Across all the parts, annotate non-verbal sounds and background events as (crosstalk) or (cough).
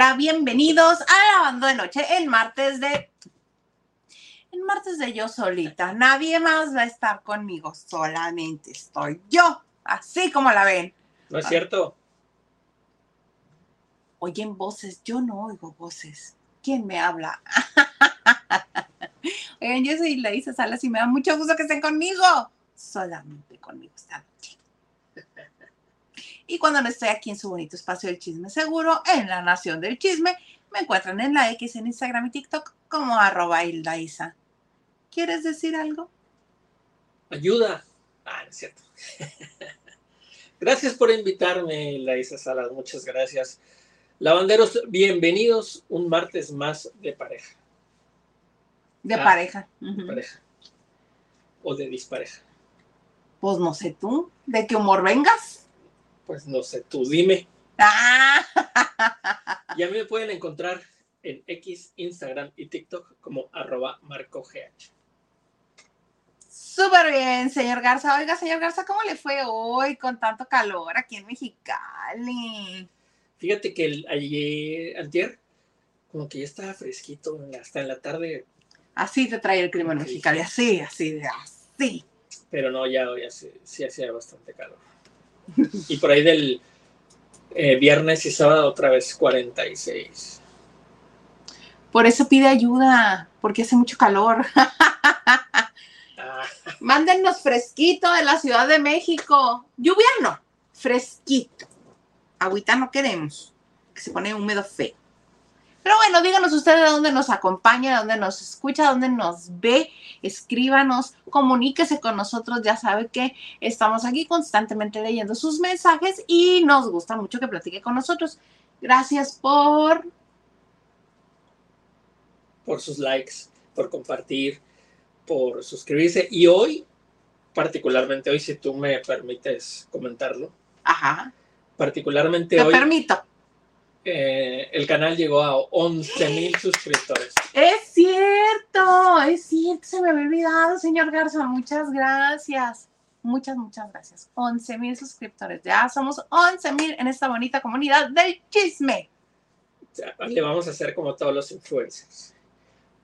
Bienvenidos a Lavando de Noche, el martes de... El martes de yo solita. Nadie más va a estar conmigo, solamente estoy yo, así como la ven. No es cierto. Oyen voces, yo no oigo voces. ¿Quién me habla? (laughs) Oigan, yo soy Laisa Salas y me da mucho gusto que estén conmigo. Solamente conmigo. Y cuando no estoy aquí en su bonito espacio del chisme seguro, en la nación del chisme, me encuentran en la X, en Instagram y TikTok como arroba Isa. ¿Quieres decir algo? Ayuda. Ah, no es cierto. (laughs) gracias por invitarme, Laisa Salas. Muchas gracias. Lavanderos, bienvenidos un martes más de pareja. De ah, pareja. De pareja. O de dispareja. Pues no sé tú, ¿de qué humor vengas? Pues no sé, tú dime. Ah. Ya me pueden encontrar en X, Instagram y TikTok como arroba marcogh. Súper bien, señor Garza. Oiga, señor Garza, ¿cómo le fue hoy con tanto calor aquí en Mexicali? Fíjate que el, ayer, antier, como que ya estaba fresquito, hasta en la tarde. Así te trae el clima en Mexicali, así, así, así. Pero no, ya hoy sí hacía bastante calor. Y por ahí del eh, viernes y sábado otra vez 46. Por eso pide ayuda, porque hace mucho calor. Ah. Mándennos fresquito de la Ciudad de México. Lluvia no, fresquito. Agüita no queremos, que se pone húmedo feo. Pero bueno, díganos ustedes de dónde nos acompaña, de dónde nos escucha, de dónde nos ve, escríbanos, comuníquese con nosotros, ya sabe que estamos aquí constantemente leyendo sus mensajes y nos gusta mucho que platique con nosotros. Gracias por... Por sus likes, por compartir, por suscribirse y hoy, particularmente hoy, si tú me permites comentarlo. Ajá. Particularmente hoy... Te permito eh, el canal llegó a 11 mil suscriptores. Es cierto, es cierto, se me había olvidado, señor Garza. Muchas gracias. Muchas, muchas gracias. 11 mil suscriptores. Ya somos 11 mil en esta bonita comunidad del chisme. le vamos a hacer como todos los influencers.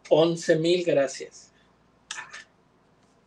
11 mil gracias.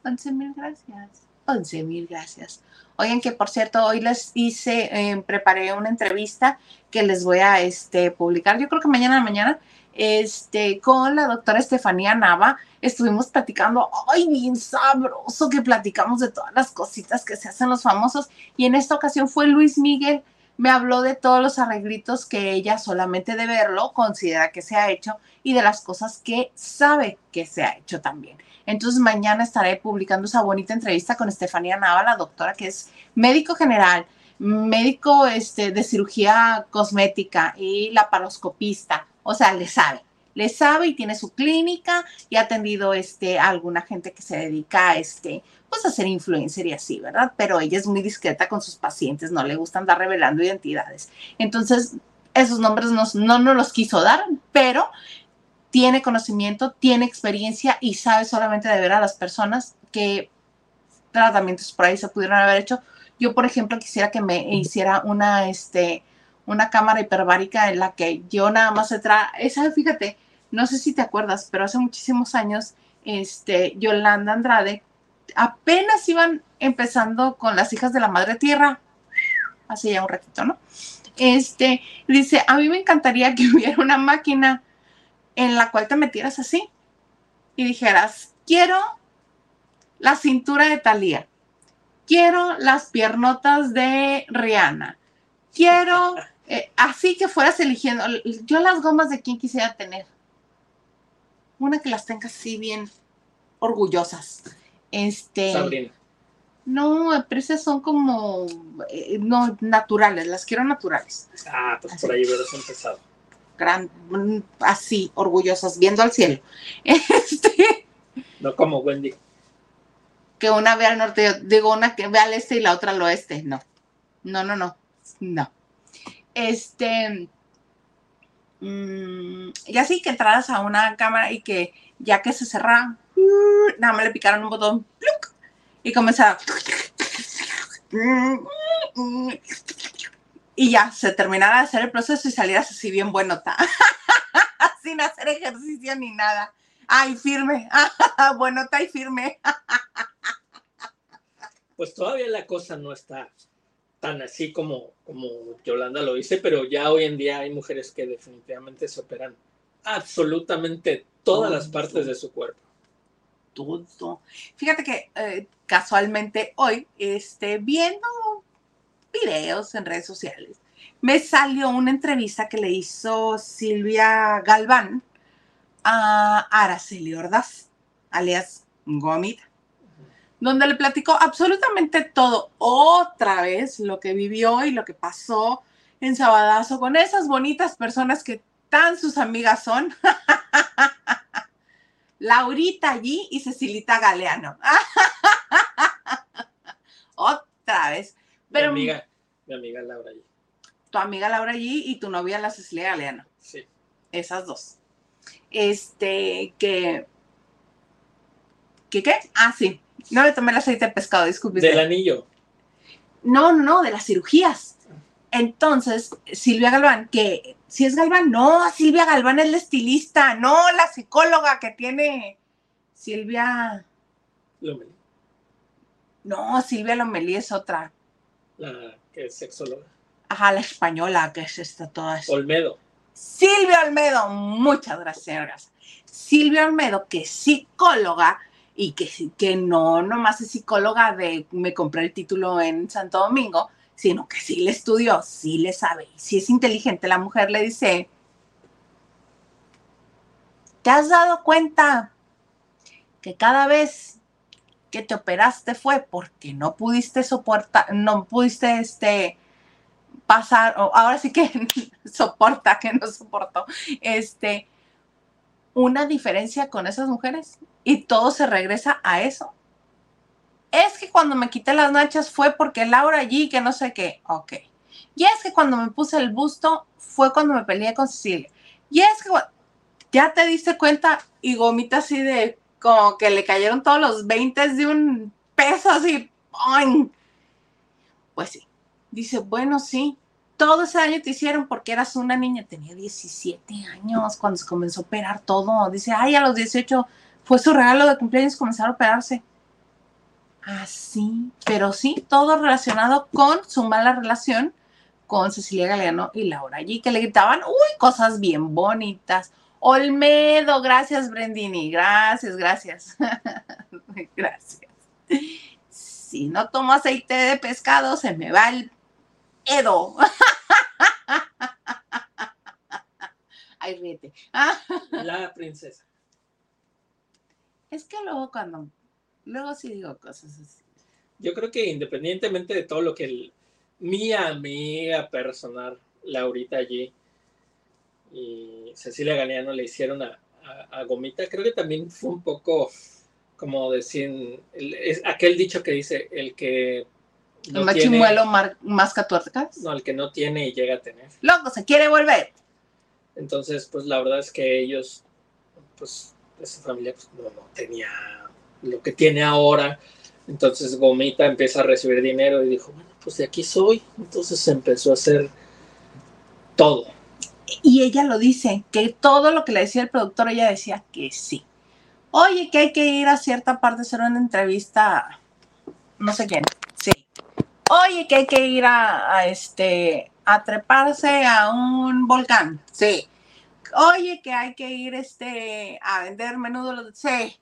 11 mil gracias. 11 mil gracias. Oigan, que por cierto, hoy les hice, eh, preparé una entrevista que les voy a este, publicar, yo creo que mañana mañana, este, con la doctora Estefanía Nava. Estuvimos platicando, ay, bien sabroso que platicamos de todas las cositas que se hacen los famosos. Y en esta ocasión fue Luis Miguel. Me habló de todos los arreglitos que ella solamente de verlo considera que se ha hecho y de las cosas que sabe que se ha hecho también. Entonces mañana estaré publicando esa bonita entrevista con Estefanía Nava, la doctora que es médico general, médico este, de cirugía cosmética y la paroscopista. O sea, le sabe, le sabe y tiene su clínica y ha atendido este, a alguna gente que se dedica a este, pues a ser influencer y así, ¿verdad? Pero ella es muy discreta con sus pacientes, no le gusta andar revelando identidades. Entonces, esos nombres no nos los quiso dar, pero tiene conocimiento, tiene experiencia y sabe solamente de ver a las personas que tratamientos por ahí se pudieron haber hecho. Yo, por ejemplo, quisiera que me hiciera una, este, una cámara hiperbárica en la que yo nada más se tra... Esa, fíjate, no sé si te acuerdas, pero hace muchísimos años, este, Yolanda Andrade, apenas iban empezando con las hijas de la madre tierra, hace ya un ratito, ¿no? Este, dice, a mí me encantaría que (laughs) hubiera una máquina en la cual te metieras así y dijeras, quiero la cintura de Thalía, quiero las piernotas de Rihanna, quiero, (laughs) eh, así que fueras eligiendo, yo las gomas de quién quisiera tener. Una que las tengas así bien orgullosas. Este. Sabrina. No, pero esas son como eh, no naturales, las quiero naturales. Ah, pues por ahí hubieras empezado gran, así, orgullosas, viendo al cielo. (laughs) Este, no como Wendy. Que una ve al norte, digo una que ve al este y la otra al oeste. No, no, no, no, no. Este, mm, y así que entraras a una cámara y que ya que se cerraba, nada más le picaron un botón y comenzaba (laughs) y ya se terminara de hacer el proceso y salieras así bien buenota, (laughs) sin hacer ejercicio ni nada. Ay, firme, (laughs) buenota y firme. pues todavía la cosa no está tan así como, como Yolanda lo dice, pero ya hoy en día hay mujeres que definitivamente se operan absolutamente todas las partes de su cuerpo. Todo. Fíjate que eh, casualmente hoy, este, viendo videos en redes sociales, me salió una entrevista que le hizo Silvia Galván a Araceli Ordaz, alias Gomita, donde le platicó absolutamente todo, otra vez lo que vivió y lo que pasó en Sabadazo con esas bonitas personas que tan sus amigas son. (laughs) Laurita allí y Cecilita Galeano. (laughs) otra vez. Pero, mi amiga, mi amiga Laura allí. Tu amiga Laura allí y tu novia la Cecilia Galeano. Sí. Esas dos. Este, que. ¿Qué qué? Ah, sí. No le tomé el aceite de pescado, disculpe. Del anillo. No, no, no, de las cirugías. Entonces, Silvia Galván, que si es Galván, no, Silvia Galván es la estilista, no, la psicóloga que tiene Silvia. Lomelí. No, Silvia Lomelí es otra. La que es sexóloga. Ajá, la española, que es esta toda. Olmedo. Silvia Olmedo, muchas gracias. Silvia Olmedo, que es psicóloga y que, que no nomás es psicóloga de me compré el título en Santo Domingo, sino que sí le estudió, sí le sabe, y si es inteligente, la mujer le dice, ¿te has dado cuenta que cada vez que te operaste fue porque no pudiste soportar, no pudiste este, pasar, ahora sí que (laughs) soporta, que no soportó, este, una diferencia con esas mujeres y todo se regresa a eso. Es que cuando me quité las nachas fue porque Laura allí, que no sé qué, ok. Y es que cuando me puse el busto fue cuando me peleé con Cecilia. Y es que ya te diste cuenta y gomita así de como que le cayeron todos los 20 de un peso así. Pues sí. Dice, bueno, sí, todo ese año te hicieron porque eras una niña, tenía 17 años cuando comenzó a operar todo. Dice, ay, a los 18 fue su regalo de cumpleaños comenzar a operarse. Así, pero sí, todo relacionado con su mala relación con Cecilia Galeano y Laura allí, que le gritaban, uy, cosas bien bonitas. Olmedo, gracias Brendini, gracias, gracias. (laughs) gracias. Si no tomo aceite de pescado, se me va el Edo. (laughs) Ay, ríete. (laughs) La princesa. Es que luego cuando, luego sí digo cosas así. Yo creo que independientemente de todo lo que el, mi amiga personal, Laurita allí, y Cecilia Galeano le hicieron a, Gomita, creo que también fue un poco como decir, es aquel dicho que dice, el que no ¿El machimuelo más tuercas? No, el que no tiene y llega a tener. Loco, se quiere volver. Entonces, pues la verdad es que ellos, pues esa familia pues, no, tenía lo que tiene ahora. Entonces Gomita empieza a recibir dinero y dijo, bueno, pues de aquí soy. Entonces empezó a hacer todo. Y ella lo dice, que todo lo que le decía el productor, ella decía que sí. Oye, que hay que ir a cierta parte a hacer una entrevista, no sé quién, sí. Oye, que hay que ir a, este, a treparse a un volcán, sí oye, que hay que ir este, a vender menudo, sí.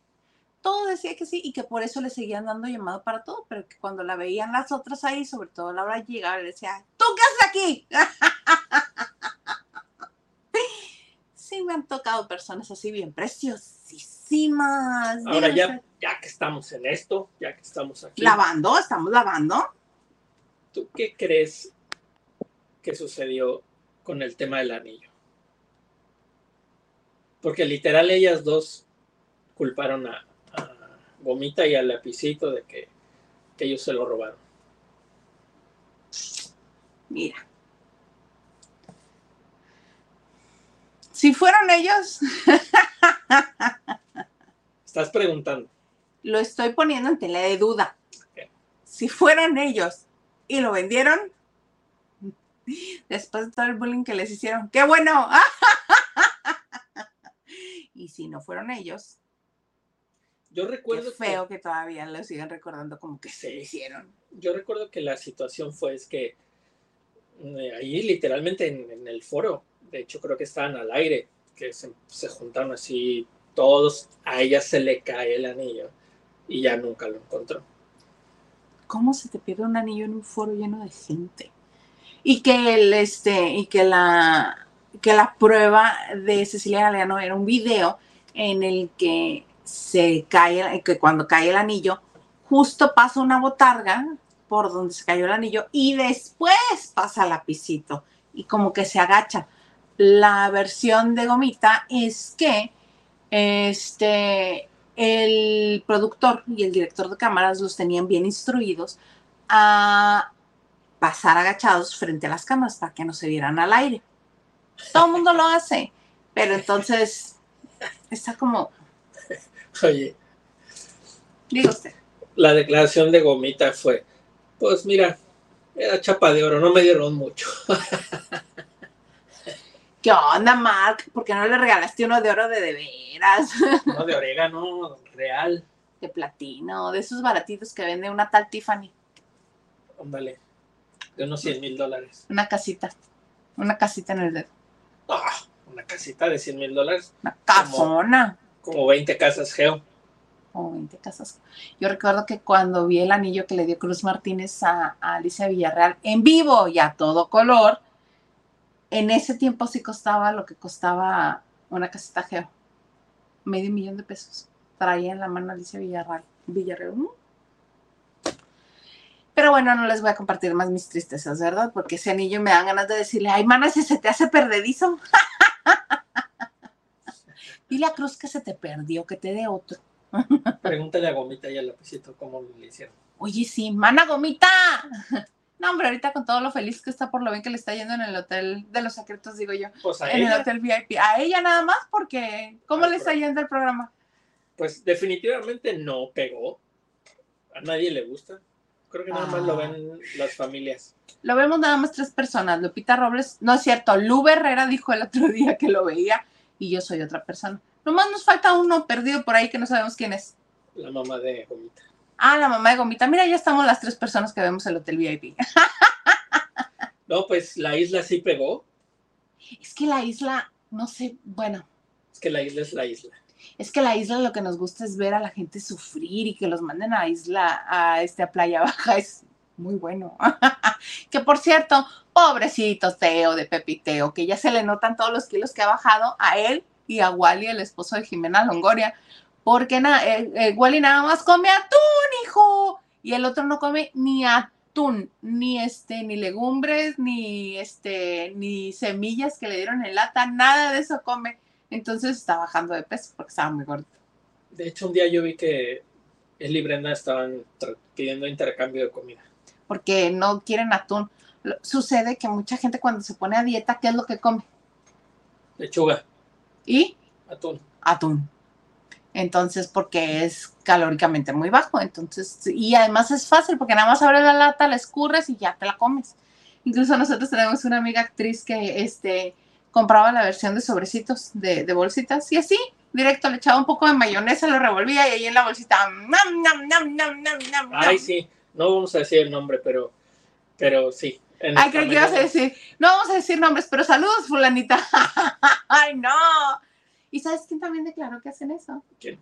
Todo decía que sí y que por eso le seguían dando llamado para todo, pero que cuando la veían las otras ahí, sobre todo Laura llegaba, le decía, ¿tú qué haces aquí? (laughs) sí, me han tocado personas así bien preciosísimas. Ahora ya, ya que estamos en esto, ya que estamos aquí. Lavando, estamos lavando. ¿Tú qué crees que sucedió con el tema del anillo? Porque literal ellas dos culparon a, Gomita y al lapicito de que, ellos se lo robaron. Mira. Si fueron ellos. Estás preguntando. Lo estoy poniendo en tela de duda. Si fueron ellos y lo vendieron, Después de todo el bullying que les hicieron. ¡Qué bueno! (laughs) y si no fueron ellos, Yo qué recuerdo feo que todavía lo siguen recordando como que se lo hicieron. yo recuerdo que la situación fue es que eh, ahí literalmente en, en el foro, de hecho creo que estaban al aire, que se, se juntaron así todos, a ella se le cae el anillo y ya nunca lo encontró. ¿Cómo se te pierde un anillo en un foro lleno de gente? Y que el este, y que la que la prueba de Cecilia Galeano era un video en el que se cae, que cuando cae el anillo, justo pasa una botarga por donde se cayó el anillo y después pasa el lapicito y como que se agacha. La versión de Gomita es que este el productor y el director de cámaras los tenían bien instruidos a pasar agachados frente a las cámaras para que no se vieran al aire. Todo el mundo lo hace, pero entonces está como, Oye, diga usted, la declaración de Gomita fue, pues mira, era chapa de oro, no me dieron mucho. (laughs) ¿qué onda, Mark? ¿Por qué no le regalaste uno de oro de de veras? (laughs) No de orégano, real. De platino, de esos baratitos que vende una tal Tiffany, Ándale, de unos 100 mil dólares. una casita, una casita en el dedo, Ah, una casita de 100 mil dólares, una casona. como 20 casas geo. como 20 casas. Yo recuerdo que cuando vi el anillo que le dio Cruz Martínez a, a Alicia Villarreal en vivo y a todo color, en ese tiempo sí costaba lo que costaba una casita geo. Medio millón de pesos. Traía en la mano Alicia Villarreal. Villarreal. Pero bueno, no les voy a compartir más mis tristezas, ¿verdad? Porque ese anillo me dan ganas de decirle, ay, mana, si se te hace perdedizo. (laughs) Dile a Cruz que se te perdió, que te dé otro. Pregúntale a Gomita y al lapicito cómo le hicieron. Oye, sí, mana gomita. No, hombre, ahorita con todo lo feliz que está por lo bien que le está yendo en el hotel de los secretos, digo yo. Pues a En el hotel VIP. A ella nada más, porque ¿cómo Al le está yendo el programa? pues definitivamente no pegó. A nadie le gusta. Creo que nada más lo Ah. ven las familias. Lo vemos nada más tres personas. Lupita Robles, no es cierto, Lu Herrera dijo el otro (laughs) día que lo veía y yo soy otra persona. Nomás nos falta uno perdido por ahí que no sabemos quién es. La mamá de Gomita. Ah, la mamá de Gomita. Mira, ya estamos las tres personas que vemos el hotel VIP. (laughs) No, pues la isla sí pegó. Es que la isla, no sé, bueno, Es que la isla es la isla. Es que la isla lo que nos gusta es ver a la gente sufrir y que los manden a isla, a este a Playa Baja es muy bueno. (laughs) que por cierto, pobrecito Teo de Pepiteo, que ya se le notan todos los kilos que ha bajado a él y a Wally, el esposo de Jimena Longoria, porque na- eh, eh, Wally nada más come atún, hijo, y el otro no come ni atún, ni este, ni legumbres, ni este, ni semillas que le dieron en lata, nada de eso come. Entonces está bajando de peso porque estaba muy gordo. De hecho, un día yo vi que él y Brenda estaban pidiendo intercambio de comida. porque no quieren atún. Sucede que mucha gente cuando se pone a dieta, ¿qué es lo que come? Lechuga, Y atún. atún. Entonces, porque es calóricamente muy bajo. Entonces, y además es fácil porque nada más abres la lata, la escurres y ya te la comes. Incluso nosotros tenemos una amiga actriz que este, compraba la versión de sobrecitos, de, de bolsitas, y así, directo, le echaba un poco de mayonesa, lo revolvía y ahí en la bolsita, nam, nam, nam, nam, nam, nam, Ay, sí. No vamos a decir el nombre, pero, pero sí. Ay, creo que ibas a decir, no vamos a decir nombres, pero saludos, fulanita. (laughs) Ay, no. ¿Y sabes quién también declaró que hacen eso? ¿Quién?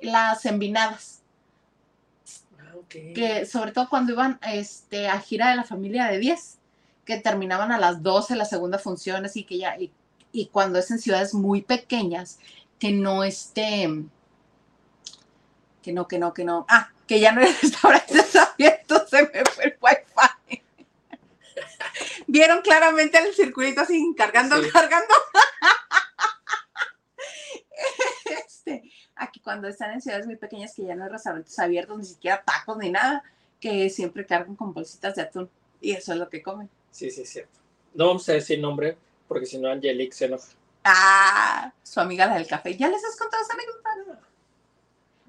Las envinadas, Ah, ok. que sobre todo cuando iban este, a gira de la familia de 10, que terminaban a las 12 la segunda función, así que ya, y, y cuando es en ciudades muy pequeñas, que no esté, que no, que no, que no, ah, que ya no hay (laughs) restaurantes abiertos, se me fue el wifi. (laughs) Vieron claramente el circulito así, cargando, Sí. cargando. Este, aquí cuando están en ciudades muy pequeñas que ya no hay restaurantes abiertos, ni siquiera tacos ni nada, que siempre cargan con bolsitas de atún. Y eso es lo que comen. Sí, sí, es cierto. No vamos a decir nombre, porque si no Angelique se enoja. Ah, su amiga la del café. ¿Ya les has contado esa anécdota?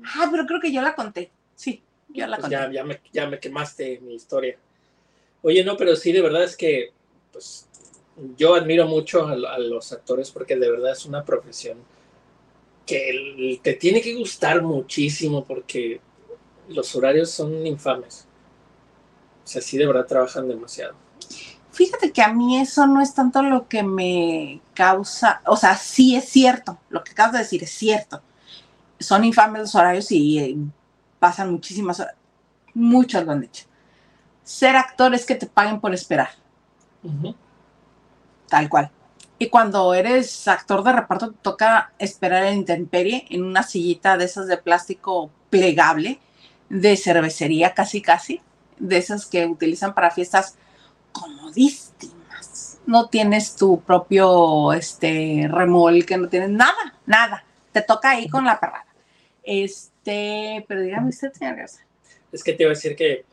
Ah, pero creo que yo la conté. Sí, yo la Pues conté. ya, ya, me, ya me quemaste mi historia. Oye, no, pero sí, de verdad es que pues yo admiro mucho a, a los actores porque de verdad es una profesión que te tiene que gustar muchísimo porque los horarios son infames. O sea, sí de verdad trabajan demasiado. Fíjate que a mí eso no es tanto lo que me causa, o sea, sí es cierto, lo que acabas de decir es cierto. Son infames los horarios y eh, pasan muchísimas horas. Muchos lo han dicho. Ser actor es que te paguen por esperar. Tal cual. Y cuando eres actor de reparto, te toca esperar en intemperie en una sillita de esas de plástico plegable, de cervecería casi casi, de esas que utilizan para fiestas comodísimas. No tienes tu propio este, remolque, no tienes nada, nada. Te toca ahí con la perrada. Este, pero dígame usted, señor Garza. Es que te iba a decir que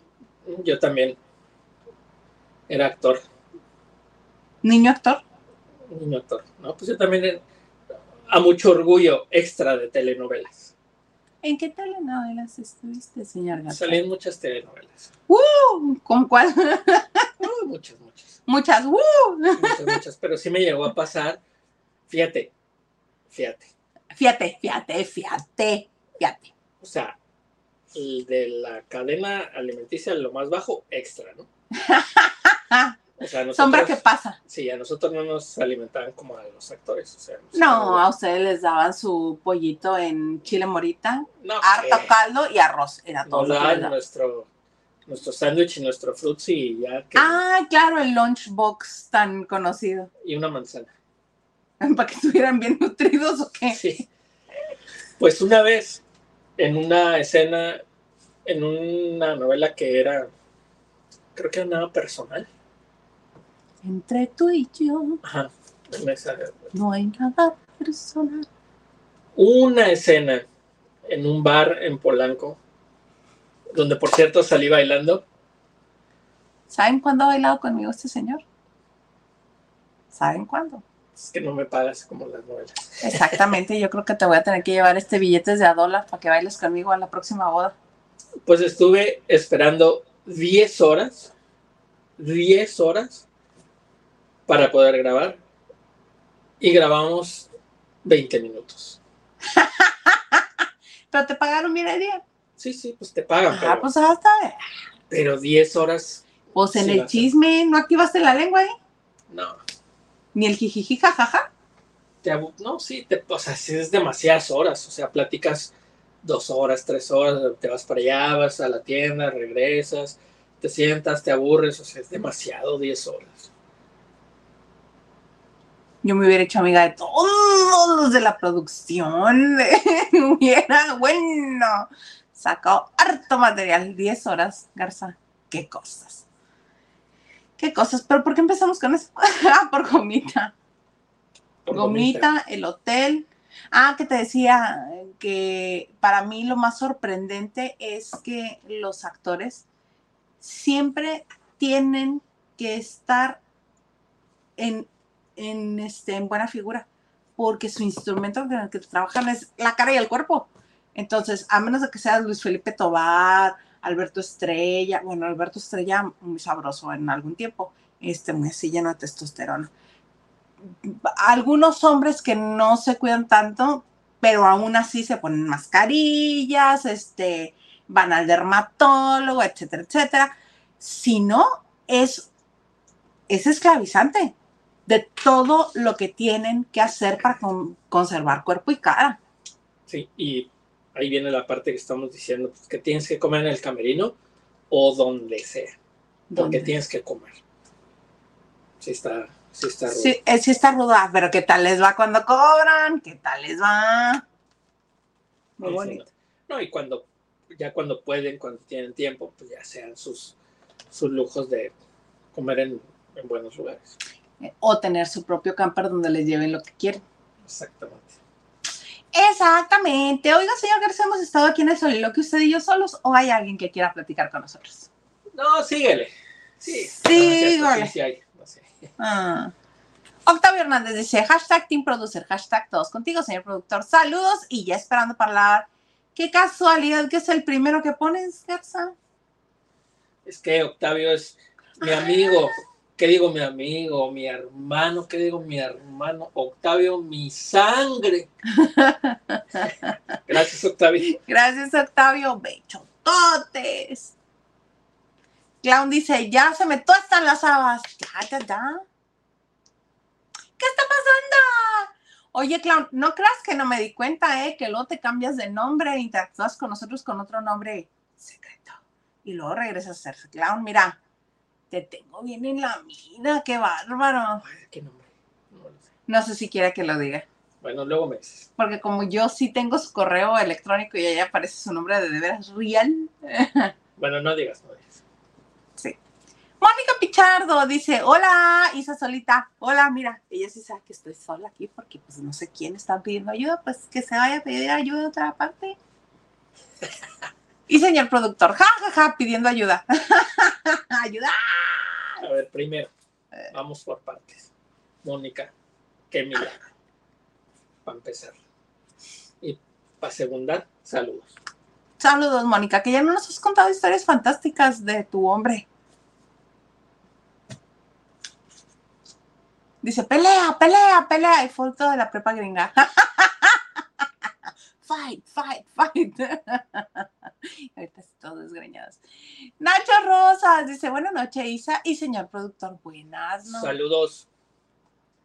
yo también era actor. ¿Niño actor? Niño actor. No, pues yo también a mucho orgullo extra de telenovelas. ¿En qué telenovelas estuviste, señor Gato? Salí en muchas telenovelas. ¡Uh! ¿Con cuál? (laughs) Uh, muchas, muchas. Muchas, ¡uh! Muchas, muchas. Pero sí me llegó a pasar, fíjate, fíjate. Fíjate, fíjate, fíjate, fíjate. O sea, el de la cadena alimenticia, lo más bajo, extra, ¿no? (laughs) Sombra que pasa. Sí, a nosotros no nos alimentaban como a los actores. no, a ustedes les daban su pollito en chile morita, harto caldo y arroz. Era todo. nuestro, nuestro sándwich y nuestro frutzi y ya. Ah, claro, el lunchbox tan conocido. Y una manzana. (laughs) ¿Para que estuvieran bien nutridos o qué? Sí. Pues una vez, en una escena, en una novela que era, creo que era nada personal entre tú y yo. Ajá. No hay nada personal. Una escena en un bar en Polanco, donde por cierto salí bailando. ¿Saben cuándo ha bailado conmigo este señor? ¿Saben cuándo? Es que no me pagas como las novelas. Exactamente, yo creo que te voy a tener que llevar este billete de a dólar para que bailes conmigo a la próxima boda. Pues estuve esperando 10 horas, 10 horas para poder grabar y grabamos 20 minutos. (laughs) pero te pagaron el día. Sí, sí, pues te pagan. Ah, pero, pues hasta. Pero 10 horas. Pues en el chisme, ¿no activaste la lengua ahí? No. Ni el jijiji, jajaja. Te, no, sí, te, o sea, sí es demasiadas horas. O sea, platicas dos horas, tres horas, te vas para allá, vas a la tienda, regresas, te sientas, te aburres, o sea, es demasiado 10 horas yo me hubiera hecho amiga de todos los de la producción. (laughs) hubiera, bueno, sacado harto material, 10 horas, Garza. Qué cosas. Qué cosas. Pero ¿por qué empezamos con eso? (laughs) ah, por gomita. Por gomita, el hotel. Ah, que te decía que para mí lo más sorprendente es que los actores siempre tienen que estar en en, este, en buena figura, porque su instrumento con el que trabajan es la cara y el cuerpo. Entonces, a menos de que sea Luis Felipe Tobar, Alberto Estrella, bueno, Alberto Estrella muy sabroso en algún tiempo, este, muy así lleno de testosterona. Algunos hombres que no se cuidan tanto, pero aún así se ponen mascarillas, este, van al dermatólogo, etcétera, etcétera. Si no, es, es esclavizante de todo lo que tienen que hacer para conservar cuerpo y cara. Sí, y ahí viene la parte que estamos diciendo, pues, que tienes que comer en el camerino o donde sea, donde tienes que comer. Sí está, sí está ruda. Sí, eh, sí está ruda, pero ¿qué tal les va cuando cobran? ¿Qué tal les va? Muy bonito. No. y cuando, ya cuando pueden, cuando tienen tiempo, pues ya sean sus, sus lujos de comer en buenos lugares o tener su propio camper donde les lleven lo que quieren. Exactamente. Exactamente. Oiga, señor García, hemos estado aquí en el que usted y yo solos, o hay alguien que quiera platicar con nosotros. No, síguele. Sí, sí, sí, hay. Ah. Octavio Hernández dice, hashtag Team Producer, hashtag todos contigo, señor productor. Saludos y ya esperando para hablar. Qué casualidad que es el primero que pones, Garza. Es que Octavio es mi amigo ¿Qué digo mi amigo, mi hermano? ¿Qué digo mi hermano? Octavio, mi sangre. (laughs) Gracias, Octavio. Gracias, Octavio. Bechototes. Clown dice, ya se me tuestan las habas. Ya, ya, ya. ¿Qué está pasando? Oye, Clown, no creas que no me di cuenta, ¿eh? Que luego te cambias de nombre e interactúas con nosotros con otro nombre secreto. Y luego regresas a ser Clown. Mira, te tengo bien en la mina, qué bárbaro. ¿Qué nombre? No, lo sé. No sé si quiera que lo diga. Bueno, luego me dices. Porque como yo sí tengo su correo electrónico y ahí aparece su nombre de de veras real. (laughs) Bueno, no digas, no digas. Sí. Mónica Pichardo dice, hola, Isa solita. Hola, mira, ella sí sabe que estoy sola aquí porque pues no sé quién está pidiendo ayuda, pues que se vaya a pedir ayuda de otra parte. (laughs) Y señor productor, ja, ja, ja, pidiendo ayuda. (laughs) ayuda. A ver, primero, vamos por partes. Mónica, qué milagro. Para empezar. Y para segundar, saludos. Saludos, Mónica, que ya no nos has contado historias fantásticas de tu hombre. Dice, pelea, pelea, pelea. Y foto de la prepa gringa. (laughs) fight, fight, fight. (laughs) Ahorita todos desgreñados. Nacho Rosas dice, buenas noches, Isa y señor productor. Buenas noches. Saludos.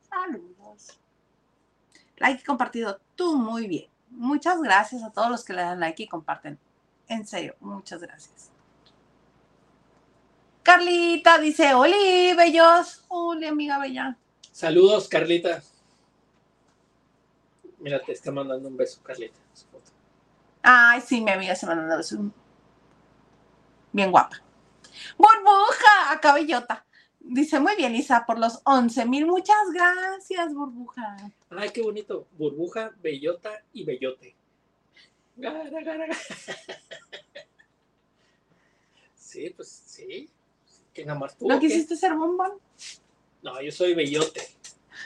Saludos. Like y compartido. Tú muy bien. Muchas gracias a todos los que le dan like y comparten. En serio, muchas gracias. Carlita dice, Oli, bellos. Oli, amiga bella. Saludos, Carlita. Mira, te está mandando un beso, Carlita. Ay, sí, mi amiga se mandó un beso. Bien guapa. Burbuja, acá bellota. Dice, muy bien, Isa, por los 11 mil. Muchas gracias, burbuja. Ay, qué bonito. Burbuja, bellota y bellote. (laughs) Sí, pues sí. ¿Quién nada más tú? ¿No qué? quisiste ser bombón? No, yo soy bellote.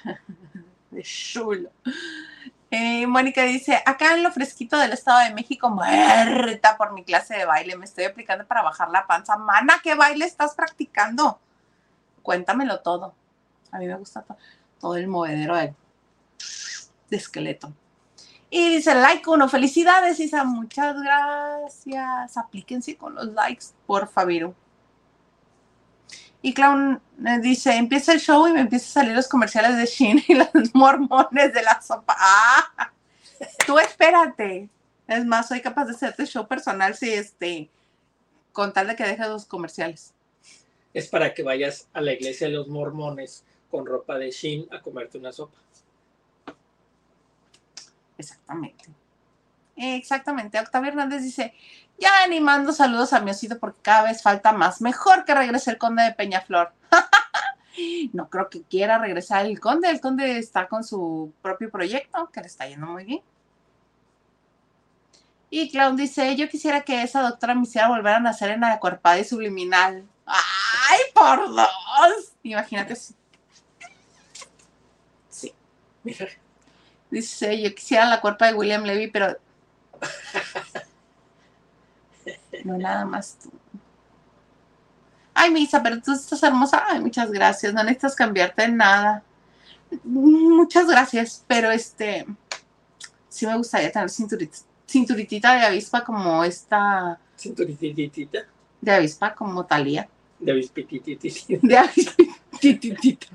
(laughs) De chulo. Eh, Mónica dice, acá en lo fresquito del Estado de México, muerta por mi clase de baile, me estoy aplicando para bajar la panza. Mana, ¿qué baile estás practicando? Cuéntamelo todo. A mí me gusta to- todo el movedero de, de esqueleto. Y dice, like uno, felicidades, Isa, muchas gracias. Aplíquense con los likes, por favor. Y Clown dice, empieza el show y me empiezan a salir los comerciales de Shin y (laughs) los mormones de la sopa. ¡Ah! Tú espérate. Es más, soy capaz de hacerte show personal si este, con tal de que dejes los comerciales. Es para que vayas a la iglesia de los mormones con ropa de Shin a comerte una sopa. Exactamente. Exactamente. Octavio Hernández dice, ya animando saludos a mi osito porque cada vez falta más. Mejor que regrese el conde de Peñaflor. (laughs) no creo que quiera regresar el conde. El conde está con su propio proyecto, que le está yendo muy bien. Y Clown dice, yo quisiera que esa doctora me hiciera volver a nacer en acuerpada y subliminal. ¡Ay, por dos! Imagínate. si- Sí. Dice, yo quisiera la cuerpa de William Levy, pero... No nada más tú. Ay, Misa, pero tú estás hermosa. Ay, muchas gracias. No necesitas cambiarte en nada. Muchas gracias, pero este... Sí me gustaría tener cinturit- cinturitita de avispa como esta... cinturititita, De avispa como Talía. de avispititititi. De avispititita.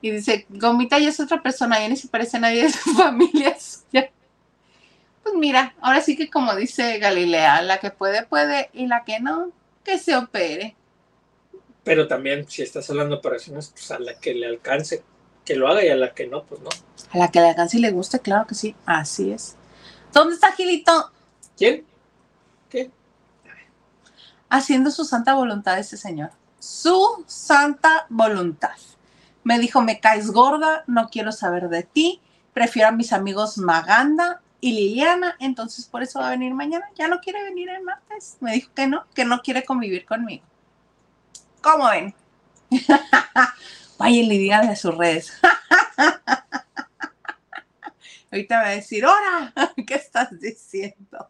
Y dice, Gomita ya es otra persona, ya ni se parece a nadie de su (laughs) familia. (laughs) suya". Pues mira, ahora sí que como dice Galilea, la que puede, puede, y la que no, que se opere. Pero también, si estás hablando de operaciones, pues a la que le alcance, que lo haga y a la que no, pues no. A la que le alcance y le guste, claro que sí, así es. ¿Dónde está Gilito? ¿Quién? ¿Qué? Haciendo su santa voluntad ese señor. Su santa voluntad. Me dijo, me caes gorda, no quiero saber de ti, prefiero a mis amigos Maganda y Liliana, entonces por eso va a venir mañana. Ya no quiere venir el martes. Me dijo que no, que no quiere convivir conmigo. ¿Cómo ven? (laughs) Vayan y díganle a sus redes. (laughs) Ahorita me va a decir, ¡Hora! (laughs) ¿Qué estás diciendo?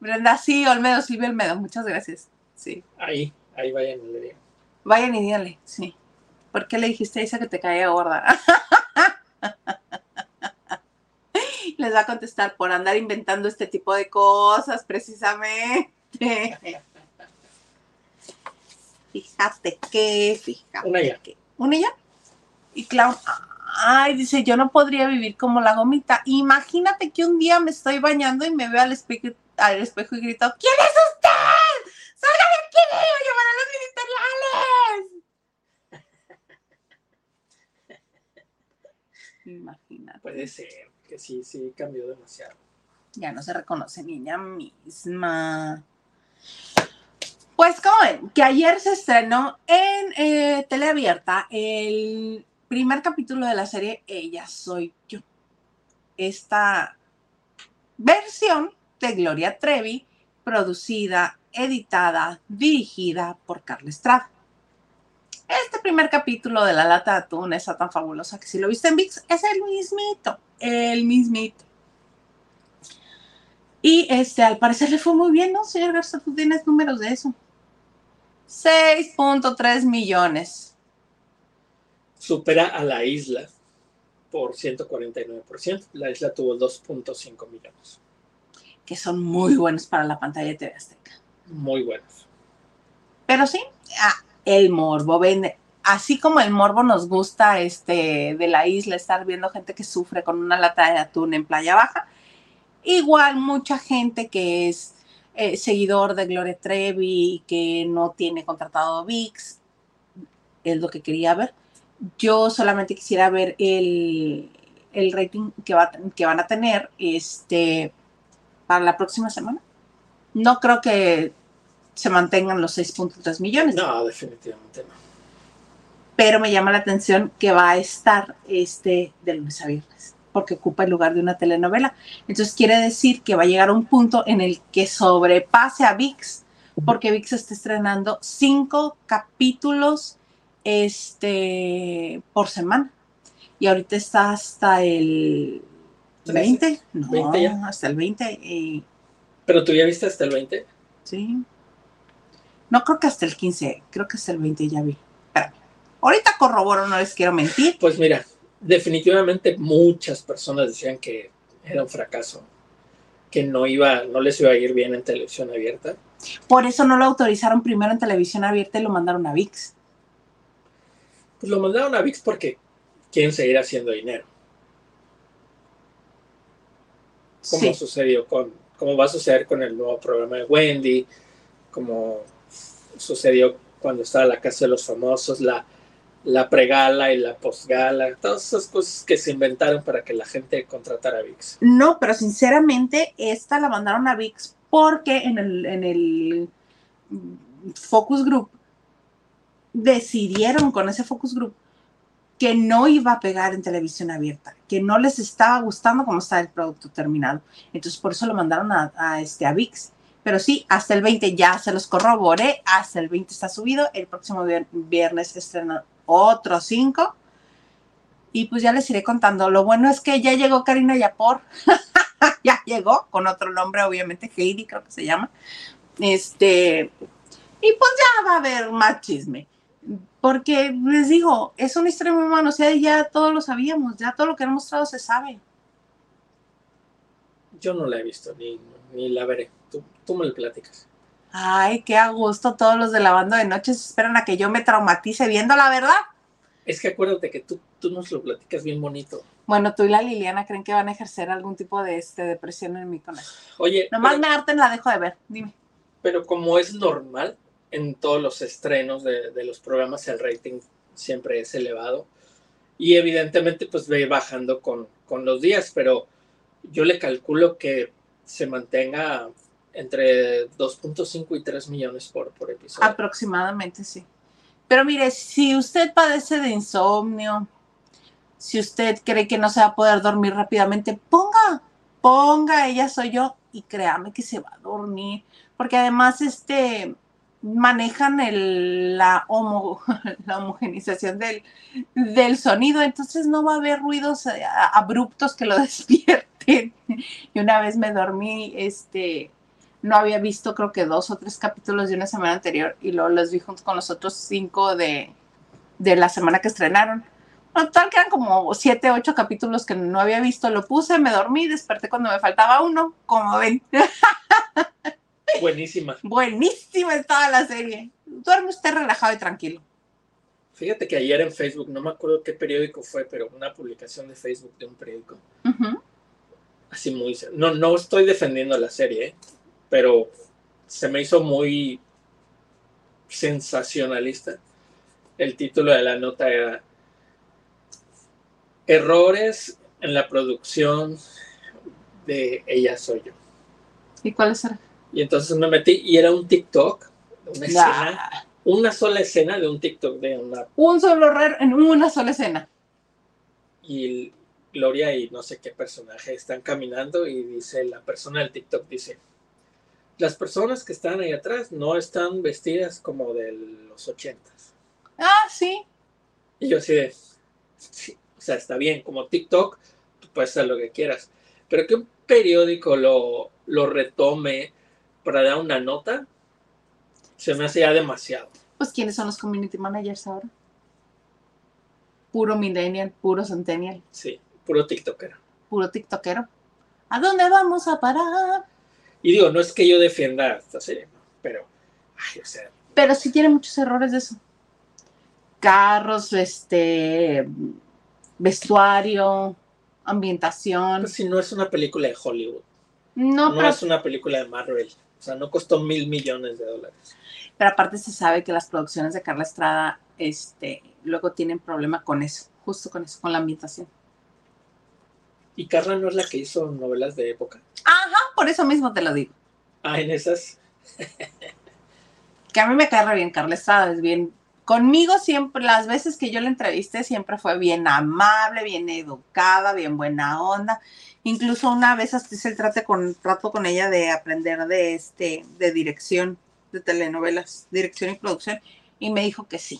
Brenda, sí, Olmedo, Silvia Olmedo, muchas gracias. Sí. Ahí, ahí vayan y le. Vayan y díganle, sí. ¿Por qué le dijiste a Isa que te caía gorda? (laughs) Les va a contestar por andar inventando este tipo de cosas, precisamente. (laughs) Fíjate que, fíjate Una ya. que. ¿Una ya? Y Clown, ay, dice, yo no podría vivir como la gomita. Imagínate que un día me estoy bañando y me veo al espejo, al espejo y grito, ¿quién es usted? ¡Salga de aquí! ¡Voy a llamar a los ministeriales! Imagínate. Puede ser, que sí, sí cambió demasiado. Ya no se reconoce ni ella misma. Pues como ven, que ayer se estrenó en eh, teleabierta el primer capítulo de la serie Ella Soy Yo. Esta versión de Gloria Trevi, producida, editada, dirigida por Carla Estrada. Este primer capítulo de La Lata de Atún está tan fabulosa que si lo viste en VIX es el mismito, el mismito. Y este, al parecer le fue muy bien, ¿no, señor Garza? Tú tienes números de eso. 6.3 millones. Supera a la isla por 149%. La isla tuvo 2.5 millones. Que son muy buenos para la pantalla de TV Azteca. Muy buenos. Pero sí, ah, el morbo. Así como el morbo nos gusta este, de la isla, estar viendo gente que sufre con una lata de atún en Playa Baja, igual mucha gente que es eh, seguidor de Gloria Trevi y que no tiene contratado VIX, es lo que quería ver. Yo solamente quisiera ver el, el rating que, va, que van a tener este, para la próxima semana. No creo que se mantengan los 6.3 millones. No, definitivamente no. Pero me llama la atención que va a estar este de lunes a viernes, porque ocupa el lugar de una telenovela. Entonces quiere decir que va a llegar a un punto en el que sobrepase a VIX, porque VIX está estrenando cinco capítulos este, por semana. Y ahorita está hasta el 20, no, 20 ya. hasta el 20. y- Pero tú ya viste hasta el 20. Sí. No creo que hasta el 15, creo que hasta el 20 ya vi. Espérame. Ahorita corroboro, no les quiero mentir. Pues mira, definitivamente muchas personas decían que era un fracaso, que no iba, no les iba a ir bien en televisión abierta. Por eso no lo autorizaron primero en televisión abierta y lo mandaron a VIX. Pues lo mandaron a VIX porque quieren seguir haciendo dinero, como Sí. sucedió con, como va a suceder con el nuevo programa de Wendy, como sucedió cuando estaba la Casa de los Famosos, la, la pregala y la postgala, todas esas cosas que se inventaron para que la gente contratara a VIX. No, pero sinceramente, esta la mandaron a VIX porque en el, en el focus group decidieron con ese focus group que no iba a pegar en televisión abierta, que no les estaba gustando cómo está el producto terminado. Entonces, por eso lo mandaron a este, a VIX. Pero sí, hasta el 20 ya se los corroboré, hasta el 20 está subido, el próximo vier- viernes estrenan otros 5 y pues ya les iré contando. Lo bueno es que ya llegó Karina Yapor, (laughs) ya llegó, con otro nombre, obviamente, Heidi creo que se llama. Este, y pues ya va a haber más chisme. Porque les digo, es una historia muy humana, o sea, ya todos lo sabíamos, ya todo lo que han mostrado se sabe. Yo no la he visto ni, ni la veré. Tú, me lo platicas. Ay, qué a gusto, todos los de la banda de noche se esperan a que yo me traumatice viendo la verdad. Es que acuérdate que tú, tú nos lo platicas bien bonito. Bueno, tú y la Liliana creen que van a ejercer algún tipo de este, depresión en mí con eso. Oye, Nomás pero, me harten, la dejo de ver, dime. pero como es normal en todos los estrenos de, de los programas, el rating siempre es elevado. Y evidentemente pues ve bajando con, con los días, pero yo le calculo que se mantenga entre 2.5 y 3 millones por, por episodio. Aproximadamente, sí. Pero mire, si usted padece de insomnio, si usted cree que no se va a poder dormir rápidamente, ponga, ponga, ella soy yo, y créame que se va a dormir. Porque además, este manejan el, la, homo, (laughs) la homogenización del, del sonido, entonces no va a haber ruidos eh, abruptos que lo (laughs) despierten. Y una vez me dormí, este, no había visto creo que dos o tres capítulos de una semana anterior y luego los vi junto con los otros cinco de, de la semana que estrenaron. Total, que eran como siete, ocho capítulos que no había visto. Lo puse, me dormí, desperté cuando me faltaba uno, como ven. (laughs) Buenísima. Buenísima estaba la serie. Duerme usted relajado y tranquilo. Fíjate que ayer en Facebook, no me acuerdo qué periódico fue, pero una publicación de Facebook de un periódico. Así muy... No, no estoy defendiendo la serie, ¿eh? Pero se me hizo muy sensacionalista. El título de la nota era Errores en la producción de Ella Soy Yo. ¿Y cuál es? Y entonces me metí y era un TikTok, una escena, una sola escena de un TikTok de una... Un solo error en una sola escena. Y Gloria y no sé qué personaje están caminando y dice, la persona del TikTok dice, las personas que están ahí atrás no están vestidas como de los ochentas. Ah, sí. Y yo así de, o sea, está bien, como TikTok, tú puedes hacer lo que quieras, pero que un periódico lo, lo retome para dar una nota, se me hace ya demasiado. Pues, ¿quiénes son los community managers ahora? Puro millennial, puro centennial. Sí, puro tiktokero. Puro tiktokero. ¿A dónde vamos a parar? Y digo, no es que yo defienda esta serie, pero, ay, o sea. Pero sí tiene muchos errores de eso. Carros, este, vestuario, ambientación. Pues si no es una película de Hollywood. No, no es una película de Marvel. O sea, no costó mil millones de dólares. Pero aparte se sabe que las producciones de Carla Estrada, este, luego tienen problema con eso, justo con eso, con la ambientación. ¿Y Carla no es la que hizo novelas de época? Ajá, por eso mismo te lo digo. Ah, en esas. que a mí me cae re bien Carla Estrada, es bien. Conmigo siempre, las veces que yo la entrevisté, siempre fue bien amable, bien educada, bien buena onda. Incluso una vez hasta hice el trato con, trato con ella de aprender de este, de dirección de telenovelas, dirección y producción, y me dijo que sí.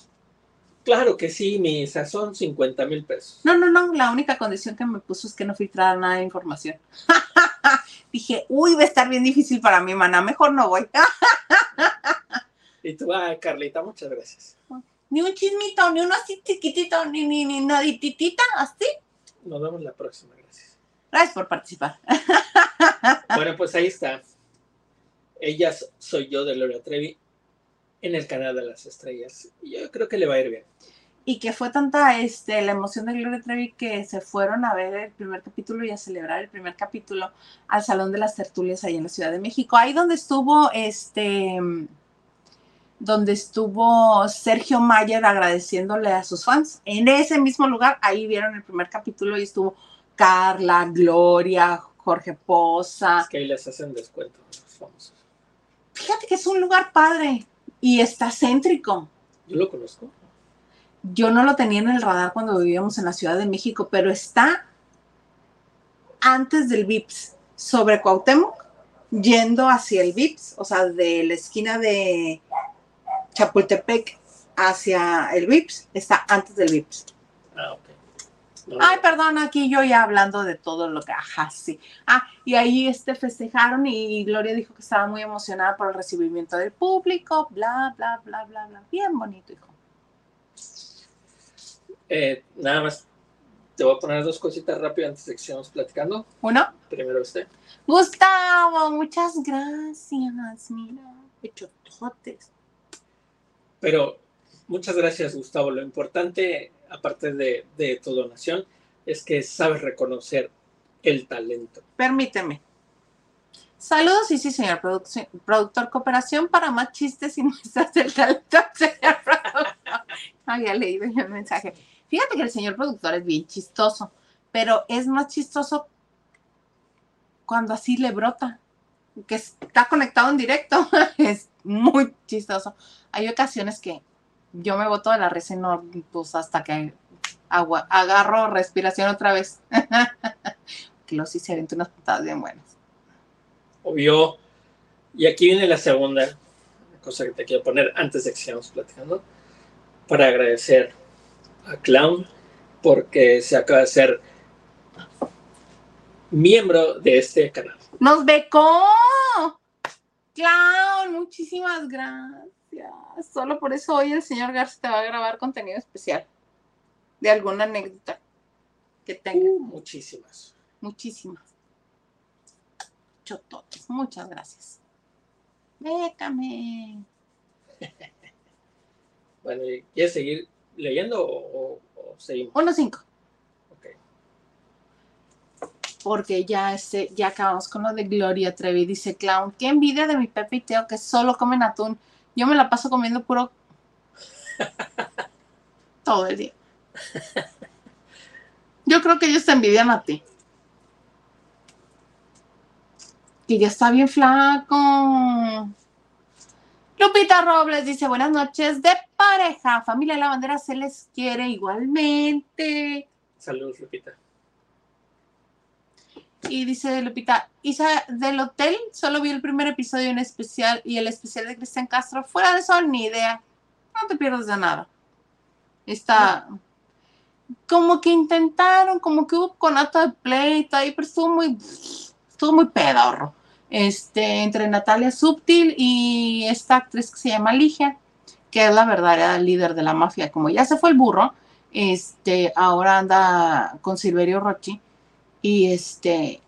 Claro que sí, mi son 50 mil pesos. No, no, no, la única condición que me puso es que no filtrara nada de información. (laughs) Dije, uy, va a estar bien difícil para mi mana, mejor no voy. (laughs) y tú, ay, Carlita, muchas gracias. Ni un chismito, ni uno así chiquitito, ni, ni, ni nadititita, así. Nos vemos la próxima. Gracias por participar. (laughs) Bueno, pues ahí está. Ella soy yo de Laura Trevi en el canal de las estrellas. Yo creo que le va a ir bien. Y que fue tanta este, la emoción de Gloria Trevi que se fueron a ver el primer capítulo y a celebrar el primer capítulo al Salón de las Tertulias ahí en la Ciudad de México. Ahí donde estuvo este donde estuvo Sergio Mayer agradeciéndole a sus fans. En ese mismo lugar, ahí vieron el primer capítulo y estuvo Carla, Gloria, Jorge Poza. Es que ahí les hacen descuento a los famosos. Fíjate que es un lugar padre y está céntrico. Yo lo conozco. Yo no lo tenía en el radar cuando vivíamos en la Ciudad de México, pero está antes del VIPS, sobre Cuauhtémoc, yendo hacia el VIPS, o sea, de la esquina de Chapultepec hacia el VIPS, está antes del VIPS. Ah, ok. Ay, perdón, aquí yo ya hablando de todo lo que, ajá, sí. Ah, y ahí este festejaron y Gloria dijo que estaba muy emocionada por el recibimiento del público, bla, bla, bla, bla, bla. Bien bonito, hijo. Eh, nada más, te voy a poner dos cositas rápido antes de que sigamos platicando. Uno. Primero usted. Gustavo, muchas gracias. Mira, totes. Pero muchas gracias, Gustavo. Lo importante aparte de, de tu donación, es que sabes reconocer el talento. Permíteme. Saludos, y sí, señor productor. Cooperación para más chistes y (laughs) muestras del talento, señor productor. Había leído el mensaje. Fíjate que el señor productor es bien chistoso, pero es más chistoso cuando así le brota, que está conectado en directo. (laughs) es muy chistoso. Hay ocasiones que yo me boto de la risa y no, pues hasta que agua, agarro respiración otra vez. (laughs) que hice avienta unas putadas bien buenas. Obvio. Y aquí viene la segunda cosa que te quiero poner antes de que sigamos platicando. Para agradecer a Clown porque se acaba de ser miembro de este canal. ¡Nos becó! Clown, muchísimas gracias. Solo por eso hoy el señor Garza te va a grabar contenido especial de alguna anécdota que tenga. Uh, muchísimas. Muchísimas. Chototes, muchas gracias. Déjame. (laughs) Bueno, ¿quieres seguir leyendo o, o seguimos? Uno cinco. Ok. Porque ya, este, ya acabamos con lo de Gloria Trevi. Dice Clown, qué envidia de mi Pepe y Teo que solo comen atún. Yo me la paso comiendo puro (laughs) todo el día. Yo creo que ellos te envidian a ti. Que ya está bien flaco. Lupita Robles dice, buenas noches de pareja. Familia de la bandera se les quiere igualmente. Saludos, Lupita. Y dice Lupita, Isa, del hotel solo vi el primer episodio en especial y el especial de Cristian Castro. Fuera de eso, ni idea. No te pierdas de nada. Está... Como que intentaron, como que hubo conato de pleito ahí, pero estuvo muy... Estuvo muy pedorro. Este, entre Natalia Subtil y esta actriz que se llama Ligia, que es la verdadera líder de la mafia. Como ya se fue el burro, este, ahora anda con Silverio Rochi y este,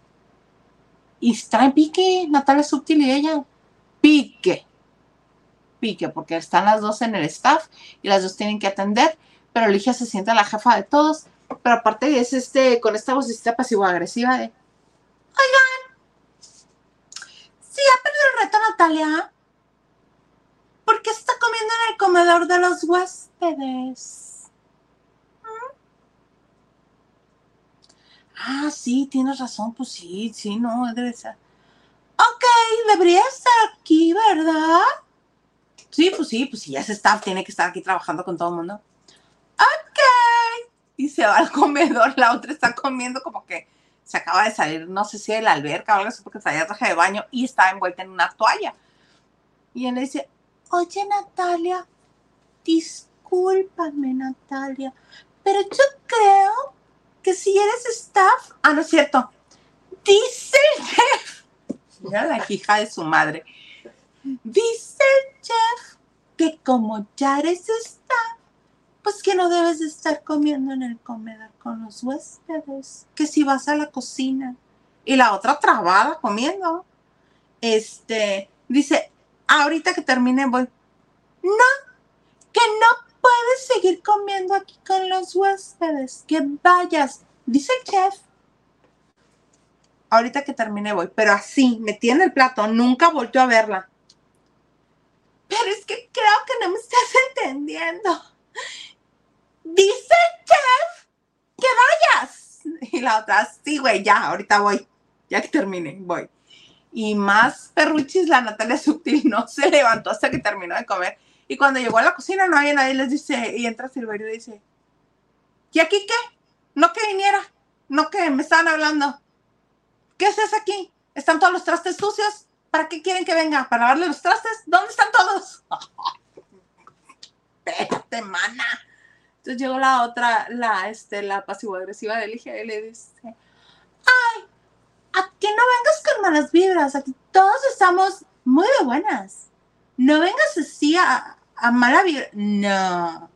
y está en pique, Natalia Subtil y ella, pique, pique, porque están las dos en el staff y las dos tienen que atender, pero Ligia se siente la jefa de todos, pero aparte es este, con esta vocecita pasivo-agresiva de, oigan, si ya perdió el reto Natalia, ¿por qué está comiendo en el comedor de los huéspedes? Ah, sí, tienes razón, pues sí, sí, no, debe ser. Ok, debería estar aquí, ¿verdad? Sí, pues sí, pues sí, ese staff tiene que estar aquí trabajando con todo el mundo. Ok. Y se va al comedor, la otra está comiendo como que se acaba de salir, no sé si de la alberca o algo así, porque traía traje de baño y estaba envuelta en una toalla. Y él le dice, oye Natalia, discúlpame Natalia, pero yo creo que si eres staff, ah, no es cierto, dice el chef, mira la hija de su madre, dice el chef que como ya eres staff, pues que no debes de estar comiendo en el comedor con los huéspedes, que si vas a la cocina. Y la otra trabada comiendo. Este, dice, ahorita que termine voy. No, que no puedes seguir comiendo aquí con los huéspedes. Que vayas, dice el chef. Ahorita que termine voy, pero así, metí en el plato, nunca volvió a verla. Pero es que creo que no me estás (laughs) entendiendo. Dice el chef que vayas. Y la otra, sí, güey, ya, ahorita voy. Ya que termine, voy. Y más perruchis, la Natalia Sutil no se levantó hasta que terminó de comer. Y cuando llegó a la cocina no había nadie, les dice, y entra Silverio y dice, ¿y aquí qué? No que viniera, no que me estaban hablando. ¿Qué haces aquí? ¿Están todos los trastes sucios? ¿Para qué quieren que venga? ¿Para lavarle los trastes? ¿Dónde están todos? (laughs) Espérate, mana. Entonces llegó la otra, la, este, la pasivo-agresiva de Ligia y le dice, ay, aquí no vengas con malas vibras, aquí todos estamos muy de buenas. No vengas así a, a mala vibra. No.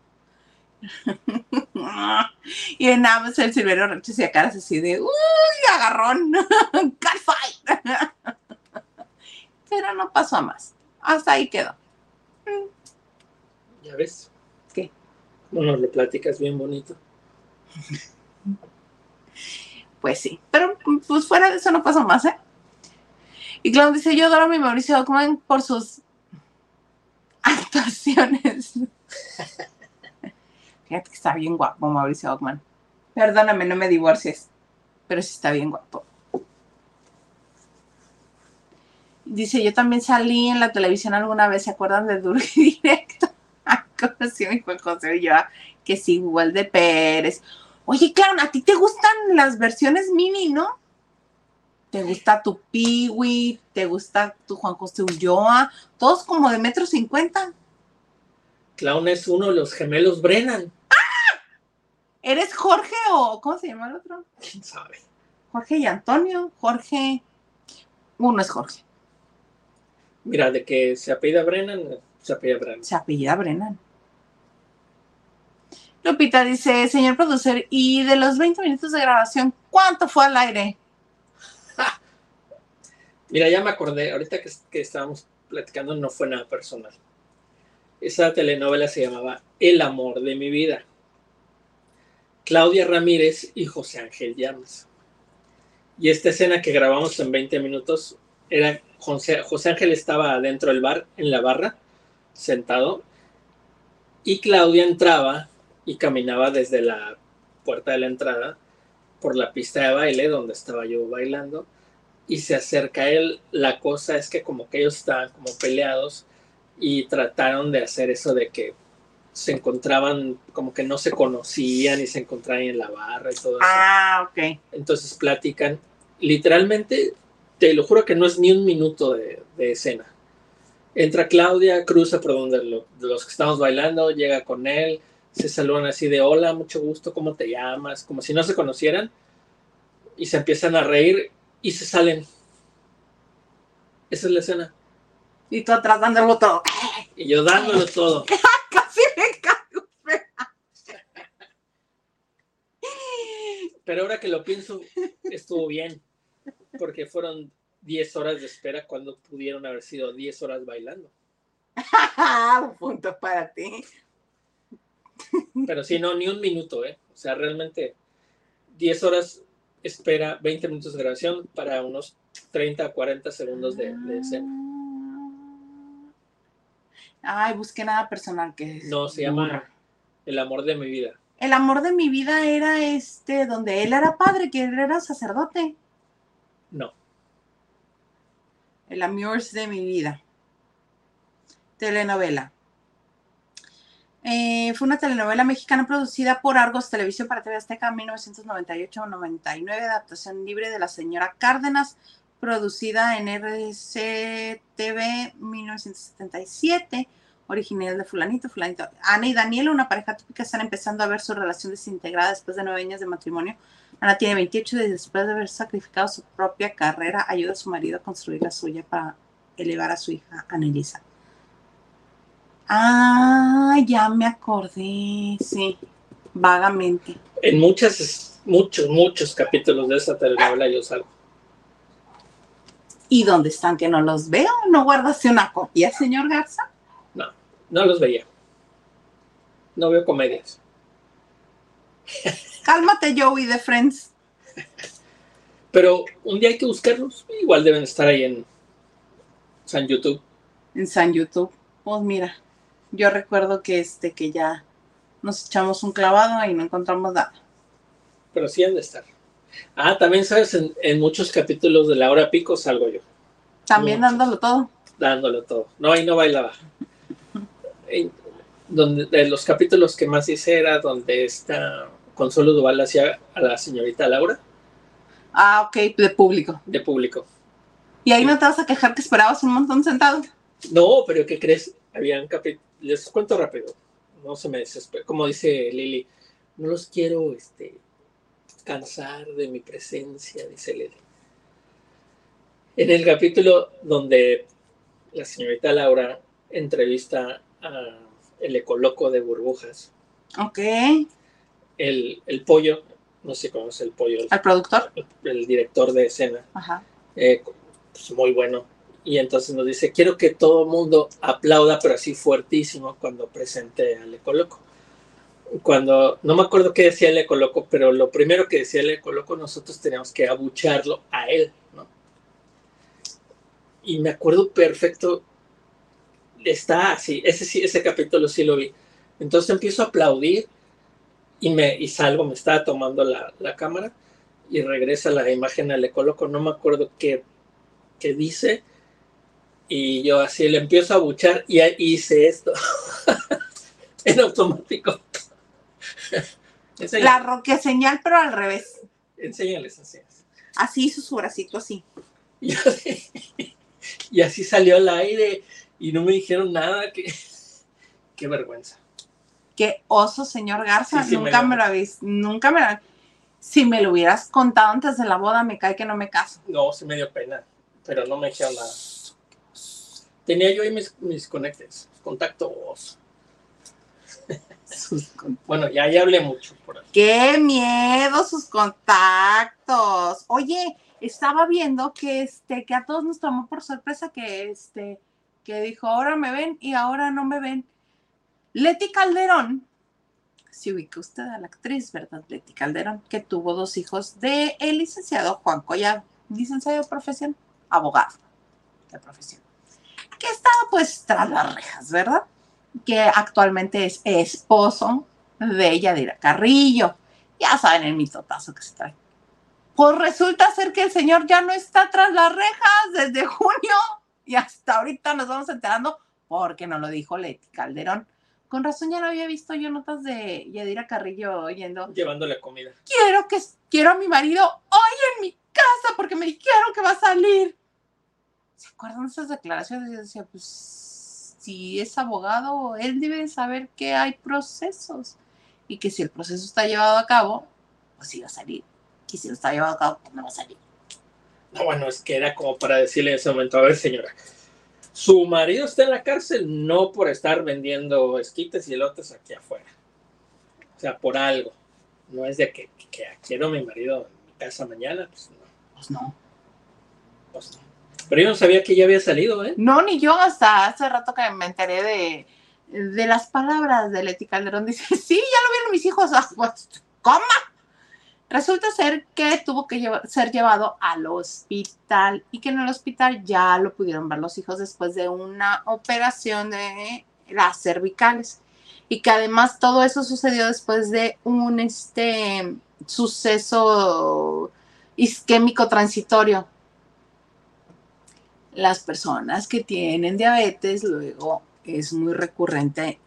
(laughs) y nada más el Silverio Roche se caras así de, uy, agarrón, (laughs) cat fight. (laughs) Pero no pasó a más. Hasta ahí quedó. ¿Ya ves? ¿Qué? Bueno, le platicas bien bonito. Pues sí. Pero pues fuera de eso no pasó más, ¿eh? Y Clown dice, yo adoro a mi Mauricio Ockman por sus (laughs) Fíjate que está bien guapo Mauricio Ockman. Perdóname, no me divorcies, pero sí está bien guapo. Dice, yo también salí en la televisión alguna vez, ¿se acuerdan de Duro Directo? (laughs) Conocí mi Juan José y yo, que sí, igual de Pérez. Oye, claro, a ti te gustan las versiones mini, ¿no? Te gusta tu Piwi, te gusta tu Juan José Ulloa, todos como de metro cincuenta. Clown es uno de los gemelos Brennan. ¿Eres Jorge o cómo se llama el otro? ¿Quién sabe? Jorge y Antonio. Jorge. Uno es Jorge. Mira, de que se apellida Brennan, se apellida Brennan. Se apellida Brennan. Lupita dice, señor producer, y de los 20 minutos de grabación, ¿cuánto fue al aire? (laughs) Mira, ya me acordé, ahorita que, que estábamos platicando no fue nada personal. Esa telenovela se llamaba El amor de mi vida. Claudia Ramírez y José Ángel Llamas. Y esta escena que grabamos en 20 minutos era José, Ángel estaba dentro del bar, en la barra, sentado, y Claudia entraba y caminaba desde la puerta de la entrada por la pista de baile donde estaba yo bailando y se acerca a él. La cosa es que como que ellos estaban como peleados y trataron de hacer eso de que se encontraban como que no se conocían y se encontraban en la barra y todo eso. Ah, ok. Entonces platican. Literalmente, te lo juro que no es ni un minuto de, de escena. Entra Claudia, cruza por donde lo- los que estamos bailando, llega con él, se saludan así de hola, mucho gusto, ¿cómo te llamas? Como si no se conocieran. Y se empiezan a reír y se salen. Esa es la escena. Y tú atrás dándolo todo. Y yo dándolo todo. (laughs) Casi me caigo. Pero ahora que lo pienso, estuvo bien. Porque fueron 10 horas de espera cuando pudieron haber sido 10 horas bailando. (laughs) Un punto para ti. Pero sí, no, ni un minuto, ¿eh? O sea, realmente 10 horas espera, 20 minutos de grabación para unos 30 40 segundos de, de escena. Ay, busqué nada personal que es. No, se llama El amor de mi vida. El amor de mi vida era este, donde él era padre, que él era sacerdote. No, El amor de mi vida. Telenovela. Eh, fue una telenovela mexicana producida por Argos Televisión para TV Azteca en 1998-99, adaptación libre de la señora Cárdenas, producida en RCTV 1977, original de Fulanito, Fulanito. Ana y Daniela, una pareja típica, están empezando a ver su relación desintegrada después de nueve años de matrimonio. Ana tiene 28 y después de haber sacrificado su propia carrera, ayuda a su marido a construir la suya para elevar a su hija, Anelisa. Ah, ya me acordé, sí, vagamente. en muchas, muchos, muchos capítulos de esa telenovela yo salgo. ¿Y dónde están que no los veo? ¿No guardaste una copia, señor Garza? No los veía. No veo comedias. Cálmate, Joey de Friends. Pero un día hay que buscarlos. Igual deben estar ahí en San YouTube. en San YouTube. Pues mira, yo recuerdo que este que ya nos echamos un clavado y no encontramos nada. Pero sí han de estar. Ah, también sabes, en, en muchos capítulos de la hora pico salgo yo, También Muchos. dándolo todo. dándolo todo. No, ahí no bailaba. (laughs) Donde, de los capítulos que más hice era donde está Consuelo Duval hacía a la señorita Laura Ah, ok, de público. de público. Y ahí no te vas a quejar que esperabas un montón sentado. No, pero ¿qué crees? Habían capítulos, les cuento rápido, no se me desespera. Como dice Lili, no los quiero este, cansar de mi presencia, dice Lili. En el capítulo donde la señorita Laura entrevista a el ecoloco de burbujas, Ok. el, el pollo, no sé cómo es el pollo, Al productor. el, el director de escena, Ajá. eh, pues muy bueno. Y entonces nos dice, quiero que todo el mundo aplauda, pero así fuertísimo, cuando presente al Ecoloco. Cuando, no me acuerdo qué decía el Ecoloco, pero lo primero que decía el Ecoloco, nosotros teníamos que abucharlo a él, ¿no? Y me acuerdo perfecto, está así, ese, sí, ese capítulo sí lo vi. Entonces empiezo a aplaudir y, me, y salgo, me estaba tomando la, la cámara y regresa la imagen al Ecoloco, no me acuerdo qué que dice y yo así le empiezo a buchar y hice esto (laughs) en automático. (laughs) La roque señal, pero al revés. enséñales así. Así hizo su bracito así. (laughs) Y, así- y así salió al aire y no me dijeron nada. Que, qué vergüenza. Qué oso, señor Garza. Sí, sí, me nunca me lo habéis, nunca me lo Si me lo hubieras contado antes de la boda, me cae que no me caso. No, sí me dio pena, pero no me dijeron nada. Tenía yo ahí mis, mis conectes, contactos. (laughs) bueno, ya, ya hablé mucho por ahí. ¡Qué miedo sus contactos! Oye, estaba viendo que este, que a todos nos tomó por sorpresa que este, que dijo, ahora me ven y ahora no me ven. Leti Calderón, si ubica usted a la actriz, ¿verdad? Leti Calderón, que tuvo dos hijos de el licenciado Juan Collado, licenciado de profesión, abogado de profesión, que estaba pues tras las rejas, ¿verdad? Que actualmente es esposo de Yadira Carrillo. Ya saben el mitotazo que se trae. Pues resulta ser que el señor ya no está tras las rejas desde junio y hasta ahorita nos vamos enterando porque nos lo dijo Leti Calderón. Con razón ya no había visto yo notas de Yadira Carrillo oyendo. Llevándole comida. Quiero que quiero a mi marido hoy en mi casa porque me dijeron que va a salir. ¿Se acuerdan de esas declaraciones? Yo decía, pues si es abogado, él debe saber que hay procesos y que si el proceso está llevado a cabo, pues sí va a salir. Y si no está llevado a cabo, pues no va a salir. No, bueno, es que era como para decirle en ese momento, a ver señora, su marido está en la cárcel no por estar vendiendo esquites y elotes aquí afuera. O sea, por algo. No es de que, quiero a mi marido en mi casa mañana, pues no. Pues no. Pues no. Pero yo no sabía que ya había salido, ¿eh? No, ni yo hasta hace rato que me enteré de, de las palabras de Leti Calderón. Dice, (laughs) sí, ya lo vieron mis hijos. (laughs) Ah, pues, ¿Cómo? Resulta ser que tuvo que ser llevado al hospital y que en el hospital ya lo pudieron ver los hijos después de una operación de las cervicales y que además todo eso sucedió después de un este, suceso isquémico transitorio. Las personas que tienen diabetes luego es muy recurrente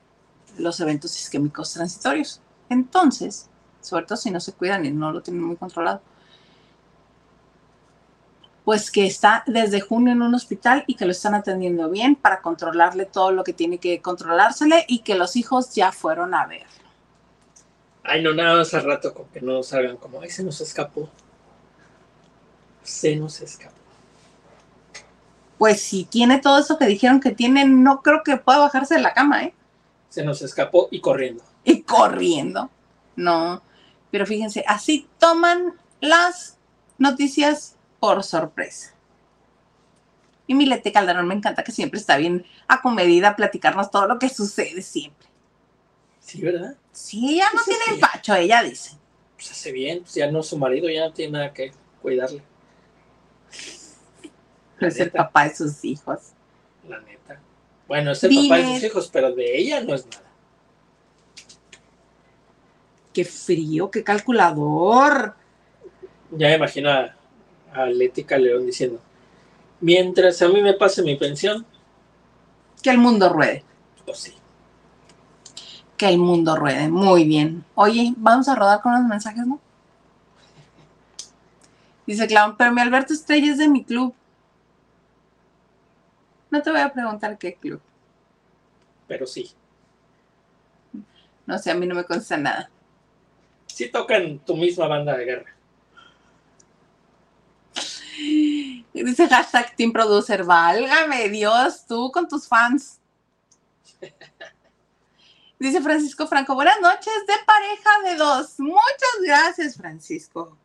los eventos isquémicos transitorios. Entonces, sobre todo si no se cuidan y no lo tienen muy controlado. Pues que está desde junio en un hospital y que lo están atendiendo bien para controlarle todo lo que tiene que controlársele y que los hijos ya fueron a ver. Ay, no, nada más al rato con que no salgan como, ay, se nos escapó. Se nos escapó. Pues si tiene todo eso que dijeron que tiene, no creo que pueda bajarse de la cama, ¿eh? Se nos escapó y corriendo. Y corriendo. No. Pero fíjense, así toman las noticias por sorpresa. Y Milete Calderón me encanta que siempre está bien acomedida a platicarnos todo lo que sucede siempre. Sí, ¿verdad? Sí, ella no tiene empacho, ella dice. Pues hace bien, pues ya no su marido, ya no tiene nada que cuidarle. (laughs) es el papá de sus hijos. La neta. Bueno, es el papá de sus hijos, pero de ella no es nada qué frío, qué calculador. Ya me imagino a, a Leti León diciendo, mientras a mí me pase mi pensión. Que el mundo ruede. Pues sí. Que el mundo ruede. Muy bien. Oye, vamos a rodar con los mensajes, ¿no? Dice Clown, pero mi Alberto Estrella es de mi club. No te voy a preguntar qué club. Pero sí. No sé, a mí no me consta nada sí tocan tu misma banda de guerra. (gasps) Dice hashtag Team Producer, válgame Dios, tú con tus fans. (laughs) Dice Francisco Franco, buenas noches de pareja de dos. Muchas gracias, Francisco.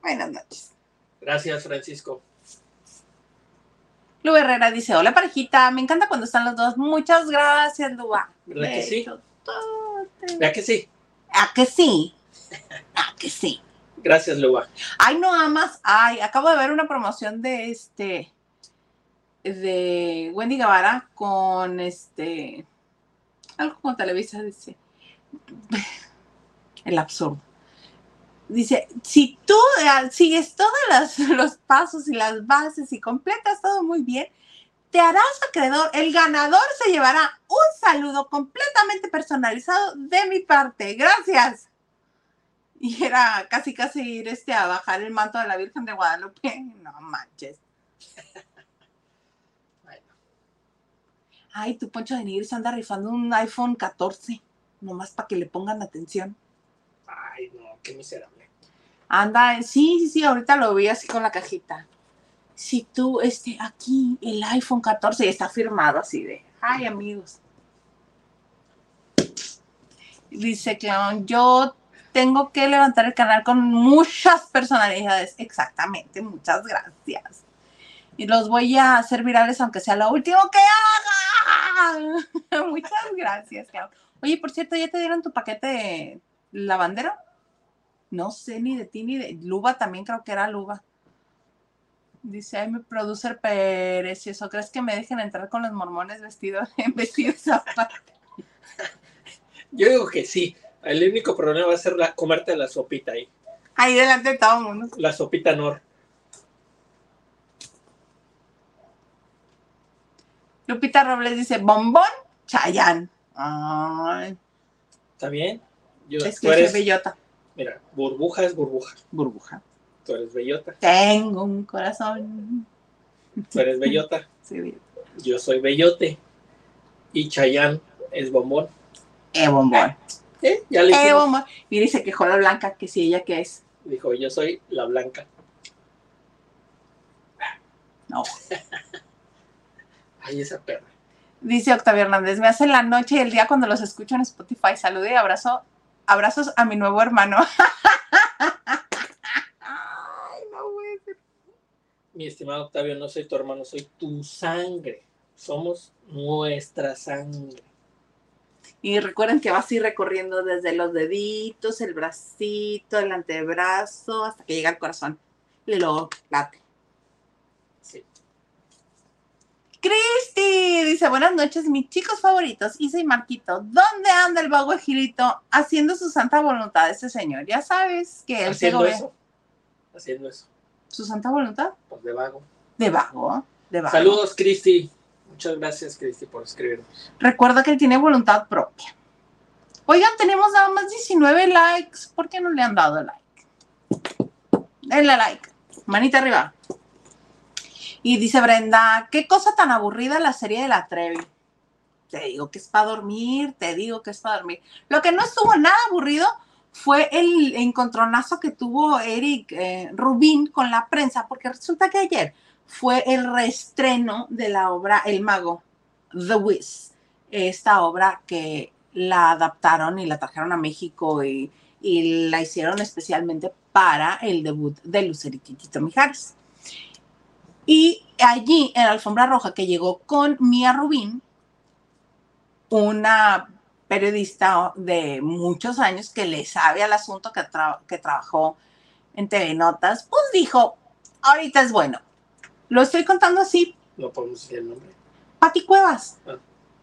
Buenas noches. Gracias, Francisco. Lu Herrera dice, hola parejita, me encanta cuando están los dos. Muchas gracias, Lua. ¿Verdad que sí? ¿Verdad que sí? ¿A que sí? Ah, que sí. Gracias, Luba. Ay, no amas. Ay, acabo de ver una promoción de este. de Wendy Guevara con este. Algo como Televisa dice. El absurdo. Dice, si tú eh, sigues todos (laughs) los pasos y las bases y completas todo muy bien, te harás acreedor. El ganador se llevará un saludo completamente personalizado de mi parte. Gracias y era casi casi ir este a bajar el manto de la Virgen de Guadalupe. No manches. (laughs) Ay, tu Poncho de Nigris anda rifando un iPhone 14, nomás para que le pongan atención. Ay, no, qué miserable. Anda, sí, sí, sí, ahorita lo vi así con la cajita. si tú, este, aquí, el iPhone 14 está firmado así de, ay amigos. Dice Clown, yo tengo que levantar el canal con muchas personalidades. Exactamente, muchas gracias. Y los voy a hacer virales aunque sea lo último que haga. (laughs) muchas gracias, Clown. Oye, por cierto, ¿ya te dieron tu paquete de lavandero? No sé ni de ti ni de Luba, también creo que era Luba. Dice, ay, mi producer Pérez, ¿y eso crees que me dejen entrar con los mormones vestidos (laughs) en vestidos aparte? (laughs) Yo digo que sí. El único problema va a ser la, comerte la sopita ahí. Ahí delante de todo el mundo. La sopita Nor. Lupita Robles dice, bombón, Chayán. Ay, ¿Está bien? Yo, es que eres, soy bellota. Mira, burbuja es burbuja. Burbuja. Tú eres bellota. Tengo un corazón. Tú eres bellota. (laughs) Sí. Yo soy bellote. Y Chayán es bombón. Eh, bombón. ¿Eh? Ya le Eh, hicimos. bombón. Y dice que la blanca, que si ella que es. Dijo, yo soy la blanca. No. (laughs) Ay, esa perra. Dice Octavio Hernández, me hace la noche y el día cuando los escucho en Spotify. Salude y abrazo, abrazos a mi nuevo hermano. (laughs) Ay, no puede ser. Mi estimado Octavio, no soy tu hermano, soy tu sangre. Somos nuestra sangre. Y recuerden que vas a ir recorriendo desde los deditos, el bracito, el antebrazo, hasta que llega al corazón. Y luego late. Sí. Cristi dice, buenas noches, mis chicos favoritos, Isa y Marquito. ¿Dónde anda el vago Gilito haciendo su santa voluntad este señor? Ya sabes que él Haciendo eso. Haciendo eso. ¿Su santa voluntad? Pues de vago. De vago, de vago. Saludos, Cristi. Muchas gracias, Cristi, por escribirnos. Recuerda que él tiene voluntad propia. Oigan, tenemos nada más 19 likes. ¿Por qué no le han dado like? Denle like. Manita arriba. Y dice Brenda, qué cosa tan aburrida la serie de la Trevi. Te digo que es para dormir, te digo que es para dormir. Lo que no estuvo nada aburrido fue el encontronazo que tuvo Eric eh, Rubín con la prensa, porque resulta que ayer fue el reestreno de la obra El Mago, The Wiz, esta obra que la adaptaron y la trajeron a México y, la hicieron especialmente para el debut de Lucerito Mijares. Y allí, en la alfombra roja que llegó con Mía Rubín, una periodista de muchos años que le sabe al asunto, que, tra- que trabajó en TV Notas, pues dijo, ahorita es bueno. Lo estoy contando así, No podemos decir el nombre. Pati Cuevas, Ah.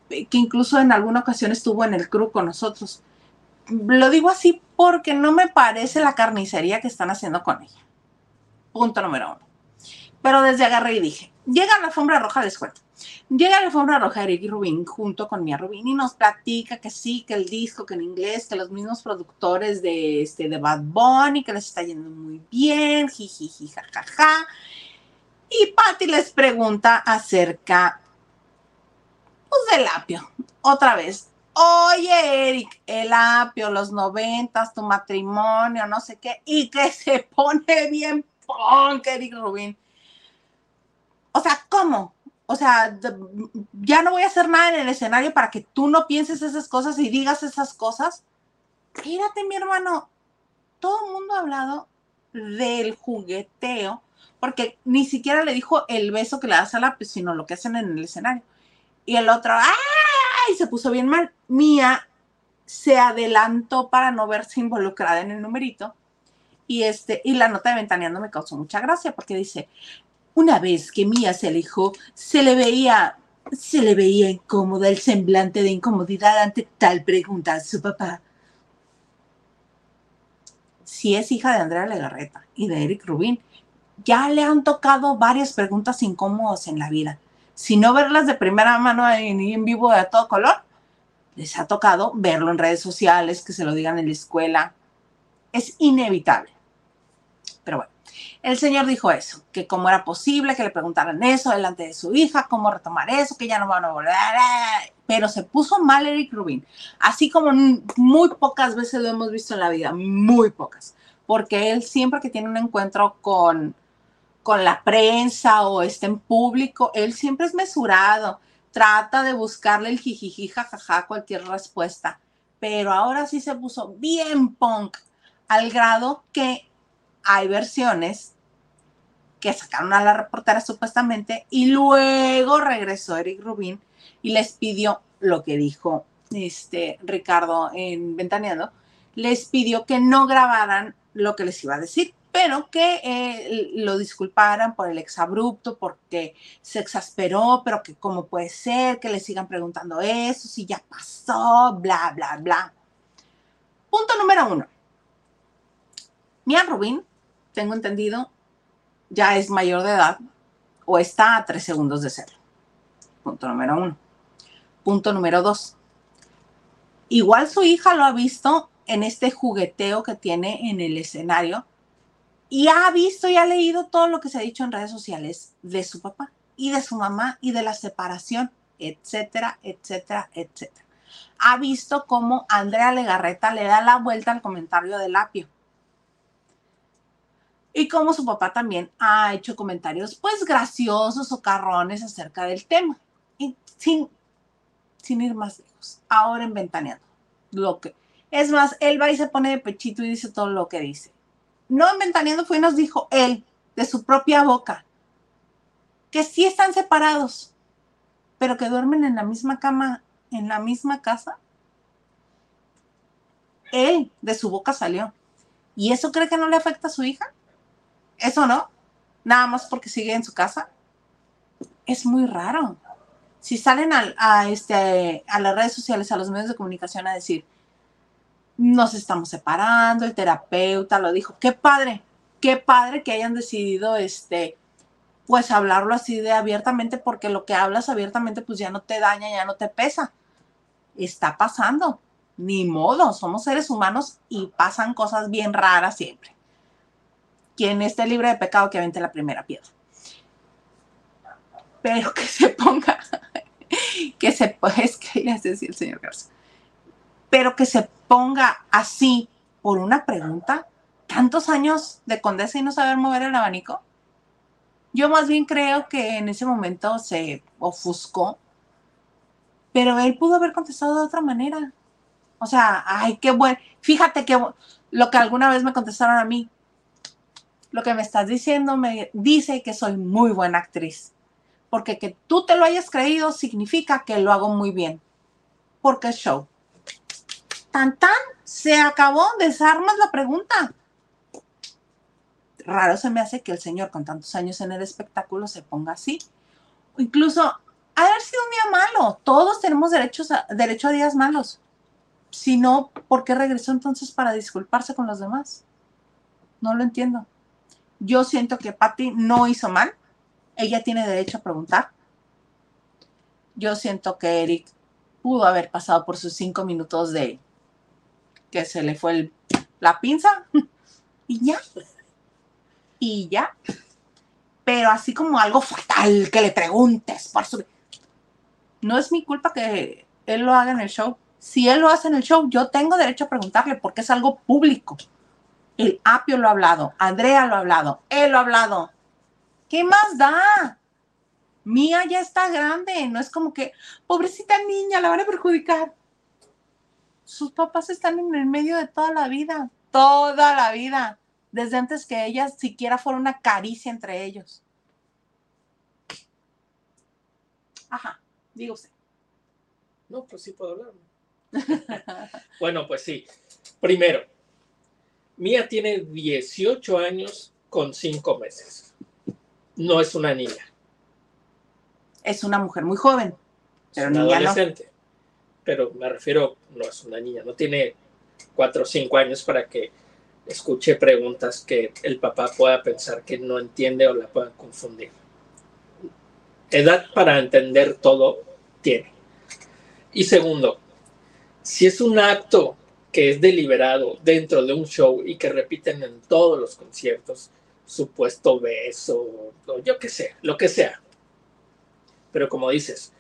que incluso en alguna ocasión estuvo en el crew con nosotros. Lo digo así porque no me parece la carnicería que están haciendo con ella. Punto número uno. Pero desde agarré y dije, llega la alfombra roja, les cuento. Llega la alfombra roja Eric Rubin junto con Mia Rubin y nos platica que sí, que el disco, que en inglés, que los mismos productores de, este, de Bad Bunny, que les está yendo muy bien, jijiji, jajaja. Y Patty les pregunta acerca pues, del apio. Otra vez. Oye, Eric, el apio, los noventas, tu matrimonio, no sé qué, y que (laughs) se pone bien punk, Eric Rubin. O sea, ¿cómo? O sea, ya no voy a hacer nada en el escenario para que tú no pienses esas cosas y digas esas cosas. Fíjate, mi hermano, todo el mundo ha hablado del jugueteo, porque ni siquiera le dijo el beso que le das al apio, sino lo que hacen en el escenario. Y el otro, ¡ay! Se puso bien mal. Mía se adelantó para no verse involucrada en el numerito. Y, este, y la nota de ventaneando me causó mucha gracia porque dice, una vez que Mía se alejó, se le veía, se le veía incómoda el semblante de incomodidad ante tal pregunta a su papá. Si es hija de Andrea Legarreta y de Eric Rubin, ya le han tocado varias preguntas incómodas en la vida. Si no verlas de primera mano en, en vivo de todo color, les ha tocado verlo en redes sociales, que se lo digan en la escuela. Es inevitable. Pero bueno, el señor dijo eso, que cómo era posible que le preguntaran eso delante de su hija, cómo retomar eso, que ya no van a volver. Pero se puso mal Eric Rubin, así como muy pocas veces lo hemos visto en la vida, muy pocas, porque él siempre que tiene un encuentro con, con la prensa o esté en público, él siempre es mesurado, trata de buscarle el jijiji, jajaja, cualquier respuesta. Pero ahora sí se puso bien punk, al grado que hay versiones que sacaron a la reportera supuestamente y luego regresó Eric Rubin y les pidió lo que dijo este Ricardo en Ventaneando, les pidió que no grabaran lo que les iba a decir, pero que eh, lo disculparan por el exabrupto, porque se exasperó, pero que cómo puede ser que le sigan preguntando eso, si ya pasó, bla, bla, bla. Punto número uno. Mia Rubin, tengo entendido, ya es mayor de edad o está a tres segundos de serlo. Punto número uno. Punto número dos. Igual su hija lo ha visto en este jugueteo que tiene en el escenario y ha visto y ha leído todo lo que se ha dicho en redes sociales de su papá y de su mamá y de la separación, etcétera, etcétera, etcétera. Ha visto cómo Andrea Legarreta le da la vuelta al comentario del apio y como su papá también ha hecho comentarios pues graciosos o carrones acerca del tema. Y sin, sin ir más lejos, ahora en Ventaneando. Lo que, es más, él va y se pone de pechito y dice todo lo que dice. No en Ventaneando fue y nos dijo él, de su propia boca, que sí están separados, pero que duermen en la misma cama, en la misma casa. Él, de su boca salió. ¿Y eso cree que no le afecta a su hija? Eso no, nada más porque sigue en su casa. Es muy raro. Si salen a, este, a las redes sociales, a los medios de comunicación a decir, nos estamos separando, el terapeuta lo dijo, qué padre, qué padre que hayan decidido, este, pues hablarlo así de abiertamente, porque lo que hablas abiertamente, pues ya no te daña, ya no te pesa. Está pasando, ni modo, somos seres humanos y pasan cosas bien raras siempre quien esté libre de pecado que avente la primera piedra. Pero que se ponga, (laughs) que se, es que ya el señor Garza, pero que se ponga así por una pregunta, tantos años de condesa y no saber mover el abanico. Yo más bien creo que en ese momento se ofuscó, pero él pudo haber contestado de otra manera. O sea, ay, qué bueno. Fíjate que lo que alguna vez me contestaron a mí, lo que me estás diciendo me dice que soy muy buena actriz. Porque que tú te lo hayas creído significa que lo hago muy bien. Porque show. Tan tan, se acabó, desarmas la pregunta. Raro se me hace que el señor con tantos años en el espectáculo se ponga así. Incluso haber sido un día malo. Todos tenemos derechos derecho a días malos. Si no, ¿por qué regresó entonces para disculparse con los demás? No lo entiendo. Yo siento que Patty no hizo mal. Ella tiene derecho a preguntar. Yo siento que Eric pudo haber pasado por sus cinco minutos de que se le fue la pinza (laughs) y ya. Y ya. Pero así como algo fatal que le preguntes por su... No es mi culpa que él lo haga en el show. Si él lo hace en el show, yo tengo derecho a preguntarle porque es algo público. El Apio lo ha hablado, Andrea lo ha hablado, él lo ha hablado. ¿Qué más da? Mía ya está grande, no es como que, pobrecita niña, la van a perjudicar. Sus papás están en el medio de toda la vida, toda la vida, desde antes que ella siquiera fuera una caricia entre ellos. Ajá, digo usted. No, pues sí puedo hablar. (laughs) bueno, pues sí. Primero, Mía tiene 18 años con 5 meses. No es una niña. Es una mujer muy joven, pero niña adolescente. Pero me refiero, no es una niña, no tiene 4 o 5 años para que escuche preguntas que el papá pueda pensar que no entiende o la pueda confundir. Edad para entender todo tiene. Y segundo, si es un acto que es deliberado dentro de un show y que repiten en todos los conciertos, supuesto beso, o yo qué sé, lo que sea. Pero como dices,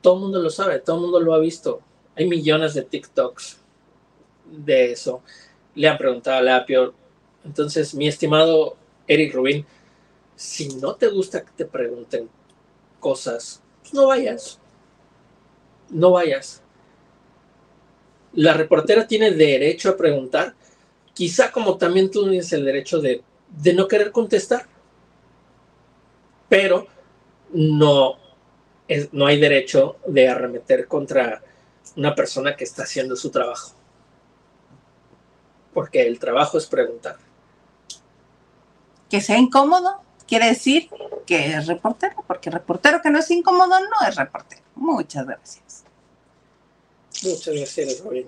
todo el mundo lo sabe, todo el mundo lo ha visto. Hay millones de TikToks de eso. Le han preguntado a Lapio. Entonces, mi estimado Eric Rubin, Si no te gusta que te pregunten cosas, pues no vayas. No vayas. La reportera tiene derecho a preguntar, quizá como también tú tienes el derecho de, de no querer contestar. Pero no, no hay derecho de arremeter contra una persona que está haciendo su trabajo. Porque el trabajo es preguntar. Que sea incómodo quiere decir que es reportero, porque reportero que no es incómodo no es reportero. Muchas gracias. Muchas gracias, Robin.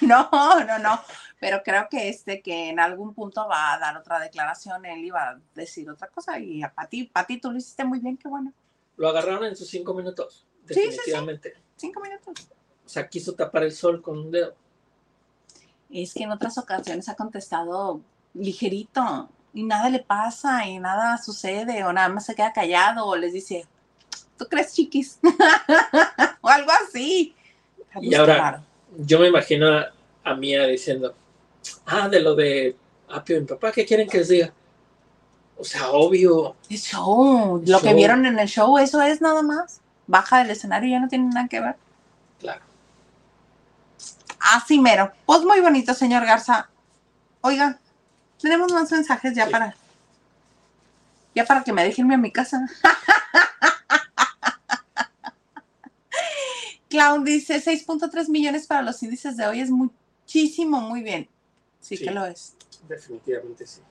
no, no, no. Pero creo que este que en algún punto va a dar otra declaración, él iba a decir otra cosa y a Pati, Pati, tú lo hiciste muy bien, qué bueno. Lo agarraron en sus cinco minutos, definitivamente. Sí, sí, Cinco minutos. O sea, quiso tapar el sol con un dedo. Es que en otras ocasiones ha contestado ligerito y nada le pasa y nada sucede o nada más se queda callado o les dice, ¿tú crees chiquis? (laughs) o algo así. Y ahora, yo me imagino a, a Mía diciendo, ah, de lo de Apio y mi papá, ¿qué quieren que les diga? O sea, obvio. Show. Lo que vieron en el show, eso es nada más. Baja del escenario y ya no tiene nada que ver. Claro. Así mero. Pues muy bonito, señor Garza. Oiga, tenemos más mensajes ya para. Ya para que me dejen a mi casa. (laughs) Clown dice 6.3 millones para los índices de hoy es muchísimo, muy bien. Sí, que lo es. Definitivamente sí.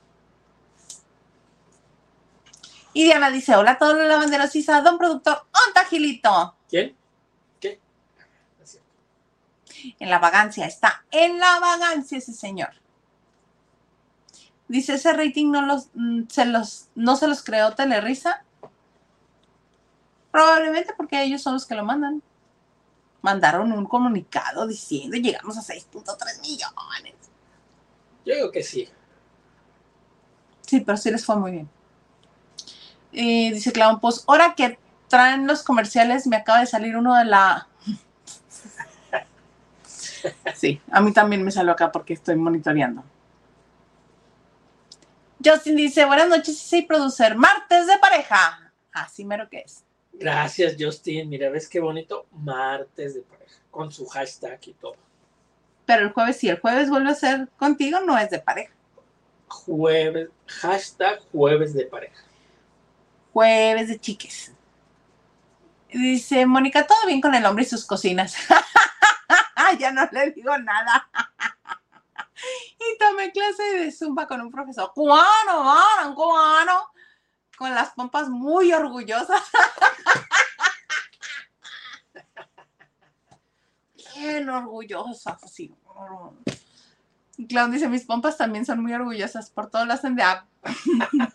Y Diana dice, hola a todos los lavanderos Isa, don productor, onta Gilito. ¿Quién? ¿Qué? En la vagancia, está en la vagancia ese señor. Dice, ese rating no, los, mm, se los, no se los creó Telerisa. Probablemente porque ellos son los que lo mandan. Mandaron un comunicado diciendo llegamos a 6.3 millones. Yo digo que sí. Sí, pero sí les fue muy bien. Y dice Clown, pues ahora que traen los comerciales, me acaba de salir uno de la... (laughs) sí, a mí también me salió acá porque estoy monitoreando. Justin dice, buenas noches, sí, producer, martes de pareja. Así mero que es. Gracias, Justin. Mira, ves qué bonito, martes de pareja, con su hashtag y todo. Pero el jueves, si el jueves vuelve a ser contigo, no es de pareja. Jueves, hashtag jueves de pareja jueves de chiques. Dice Mónica, todo bien con el hombre y sus cocinas. (laughs) ya no le digo nada. (laughs) y tomé clase de zumba con un profesor cubano, cubano, con las pompas muy orgullosas. Bien orgullosas, así. Clown dice, mis pompas también son muy orgullosas, por todo lo hacen de agua. (laughs)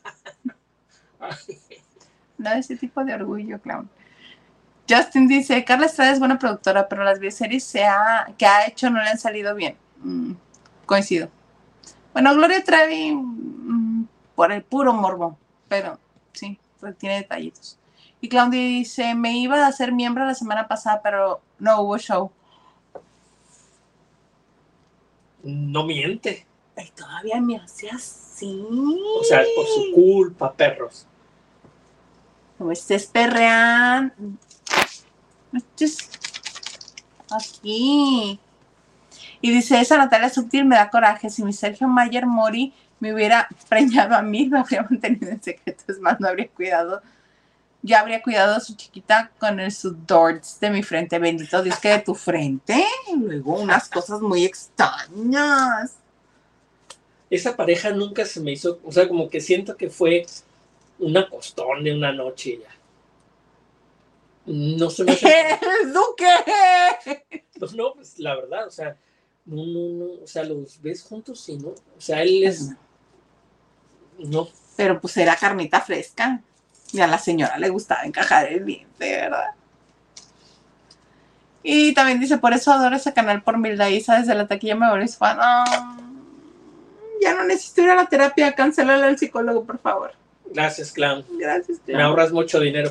No, ese tipo de orgullo, clown. Justin dice, Carla Estrada es buena productora, pero las bioseries que ha hecho no le han salido bien. Mm, coincido. Bueno, Gloria Trevi mm, por el puro morbo, pero sí, pues tiene detallitos. Y Claudia dice, me iba a ser miembro la semana pasada, pero no hubo show. No miente. Ay, todavía me hace así. O sea, es por su culpa, perros. No estés perreando. aquí. Y dice, esa Natalia Subtil me da coraje. Si mi Sergio Mayer Mori me hubiera preñado a mí, (laughs) me habría mantenido en secreto. Es más, no habría cuidado. Ya habría cuidado a su chiquita con el sudorts de mi frente. Bendito Dios que de tu frente. Y luego unas cosas muy extrañas. Esa pareja nunca se me hizo, o sea, como que siento que fue una costón de una noche ya. No se me (laughs) hace... Duque! Pues no, pues la verdad, o sea, no, no, no, o sea, los ves juntos y no, o sea, él es... No. Pero pues era carnita fresca. Y a la señora le gustaba encajar el diente, ¿verdad? Y también dice, por eso adoro ese canal por Milda Isa, desde la taquilla me volví fan. ya no necesito ir a la terapia, cancelale al psicólogo, por favor. Gracias, Clown. Gracias, Clown. Me ahorras mucho dinero.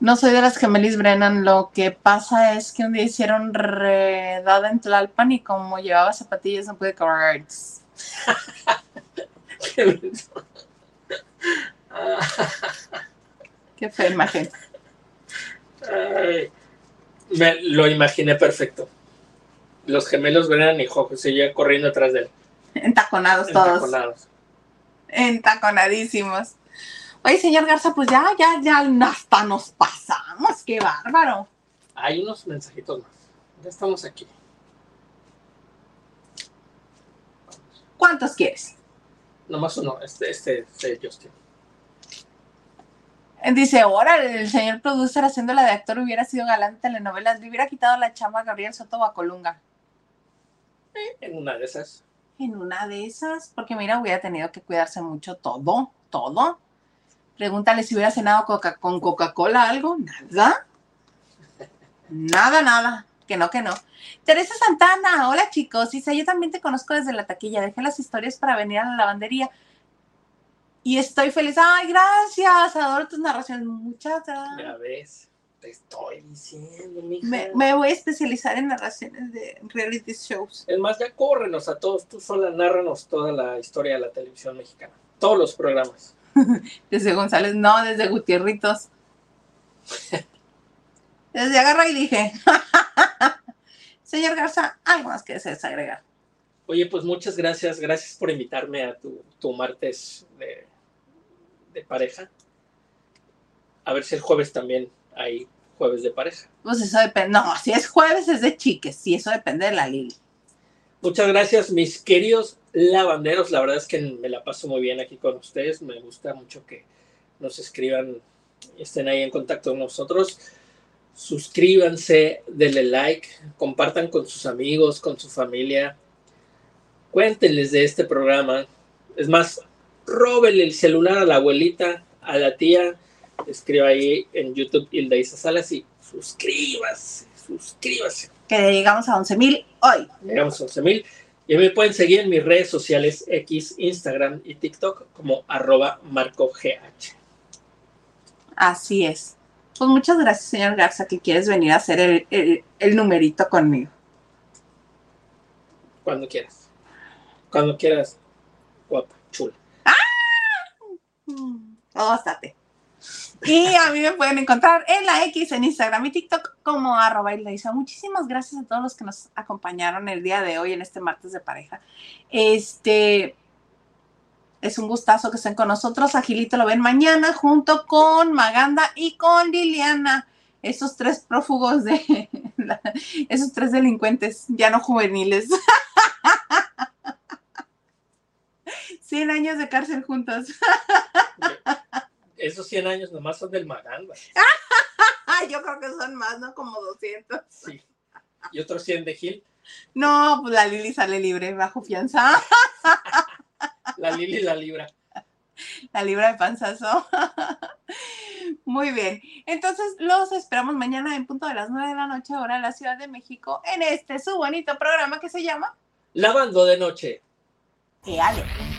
No soy de las gemelis Brennan, lo que pasa es que un día hicieron redada en Tlalpan y como llevaba zapatillas no pude correr. (laughs) Qué fea imagen. me lo imaginé perfecto. Los gemelos Brennan y Jojo seguían corriendo atrás de él. Entaconados todos. Entaconados. Entaconadísimos. Oye, señor Garza, pues ya, ya, ya hasta nos pasamos. Qué bárbaro. Hay unos mensajitos más. Ya estamos aquí. ¿Cuántos quieres? Nomás uno, este, este, este Justin. Dice, ahora el señor producer haciendo la de actor hubiera sido galán en telenovelas, le hubiera quitado la chamba a Gabriel Soto Bacolunga. Eh, en una de esas. En una de esas, porque mira, hubiera tenido que cuidarse mucho todo, todo. Pregúntale si hubiera cenado coca con Coca-Cola algo. Nada. Nada, nada. Que no, que no. Teresa Santana, hola chicos. Dice, yo también te conozco desde la taquilla. Dejé las historias para venir a la lavandería. Y estoy feliz. Ay, gracias. Adoro tus narraciones. Muchas gracias. Ya ves. Te estoy diciendo, mija. Me, me voy a especializar en narraciones de reality shows. Es más, ya córrenos a todos. Tú sola narranos toda la historia de la televisión mexicana. Todos los programas. (laughs) desde González, no, desde Gutierritos. Desde agarra y dije, (laughs) señor Garza, algo más que desees agregar. Oye, pues muchas gracias, gracias por invitarme a tu, martes de, de, pareja. A ver si el jueves también hay jueves de pareja. Pues eso depende, no, si es jueves es de chiques, si eso depende de la Lili. Muchas gracias, mis queridos lavanderos. La verdad es que me la paso muy bien aquí con ustedes. Me gusta mucho que nos escriban, estén ahí en contacto con nosotros. Suscríbanse, denle like, compartan con sus amigos, con su familia. Cuéntenles de este programa. Es más, róbenle el celular a la abuelita, a la tía. Escriba ahí en YouTube Hilda Isa Salas y suscríbase, suscríbase que llegamos a 11 mil hoy. Llegamos a 11 mil. Y me pueden seguir en mis redes sociales X, Instagram y TikTok como arroba marcogh. Así es. Pues muchas gracias, señor Garza, que quieres venir a hacer el, numerito conmigo. Cuando quieras. Cuando quieras, guapa, chula. ¡Ah! Óstate. Y a mí me pueden encontrar en la X, en Instagram y TikTok como arroba Muchísimas gracias a todos los que nos acompañaron el día de hoy en este martes de pareja. Este es un gustazo que estén con nosotros. Agilito lo ven mañana junto con Maganda y con Liliana. Esos tres prófugos de (laughs) esos tres delincuentes, ya no juveniles. (laughs) 100 años de cárcel juntos esos 100 años nomás son del Maganda. (laughs) Yo creo que son más, ¿no? Como 200. Sí. ¿Y otros 100 de Gil? No, pues la Lili sale libre, bajo fianza. la Lili la libra. La libra de panzazo. Muy bien. Entonces los esperamos mañana en punto de las 9 de la noche, hora en la Ciudad de México, en este su bonito programa que se llama Lavando de Noche. ¡Qué ale!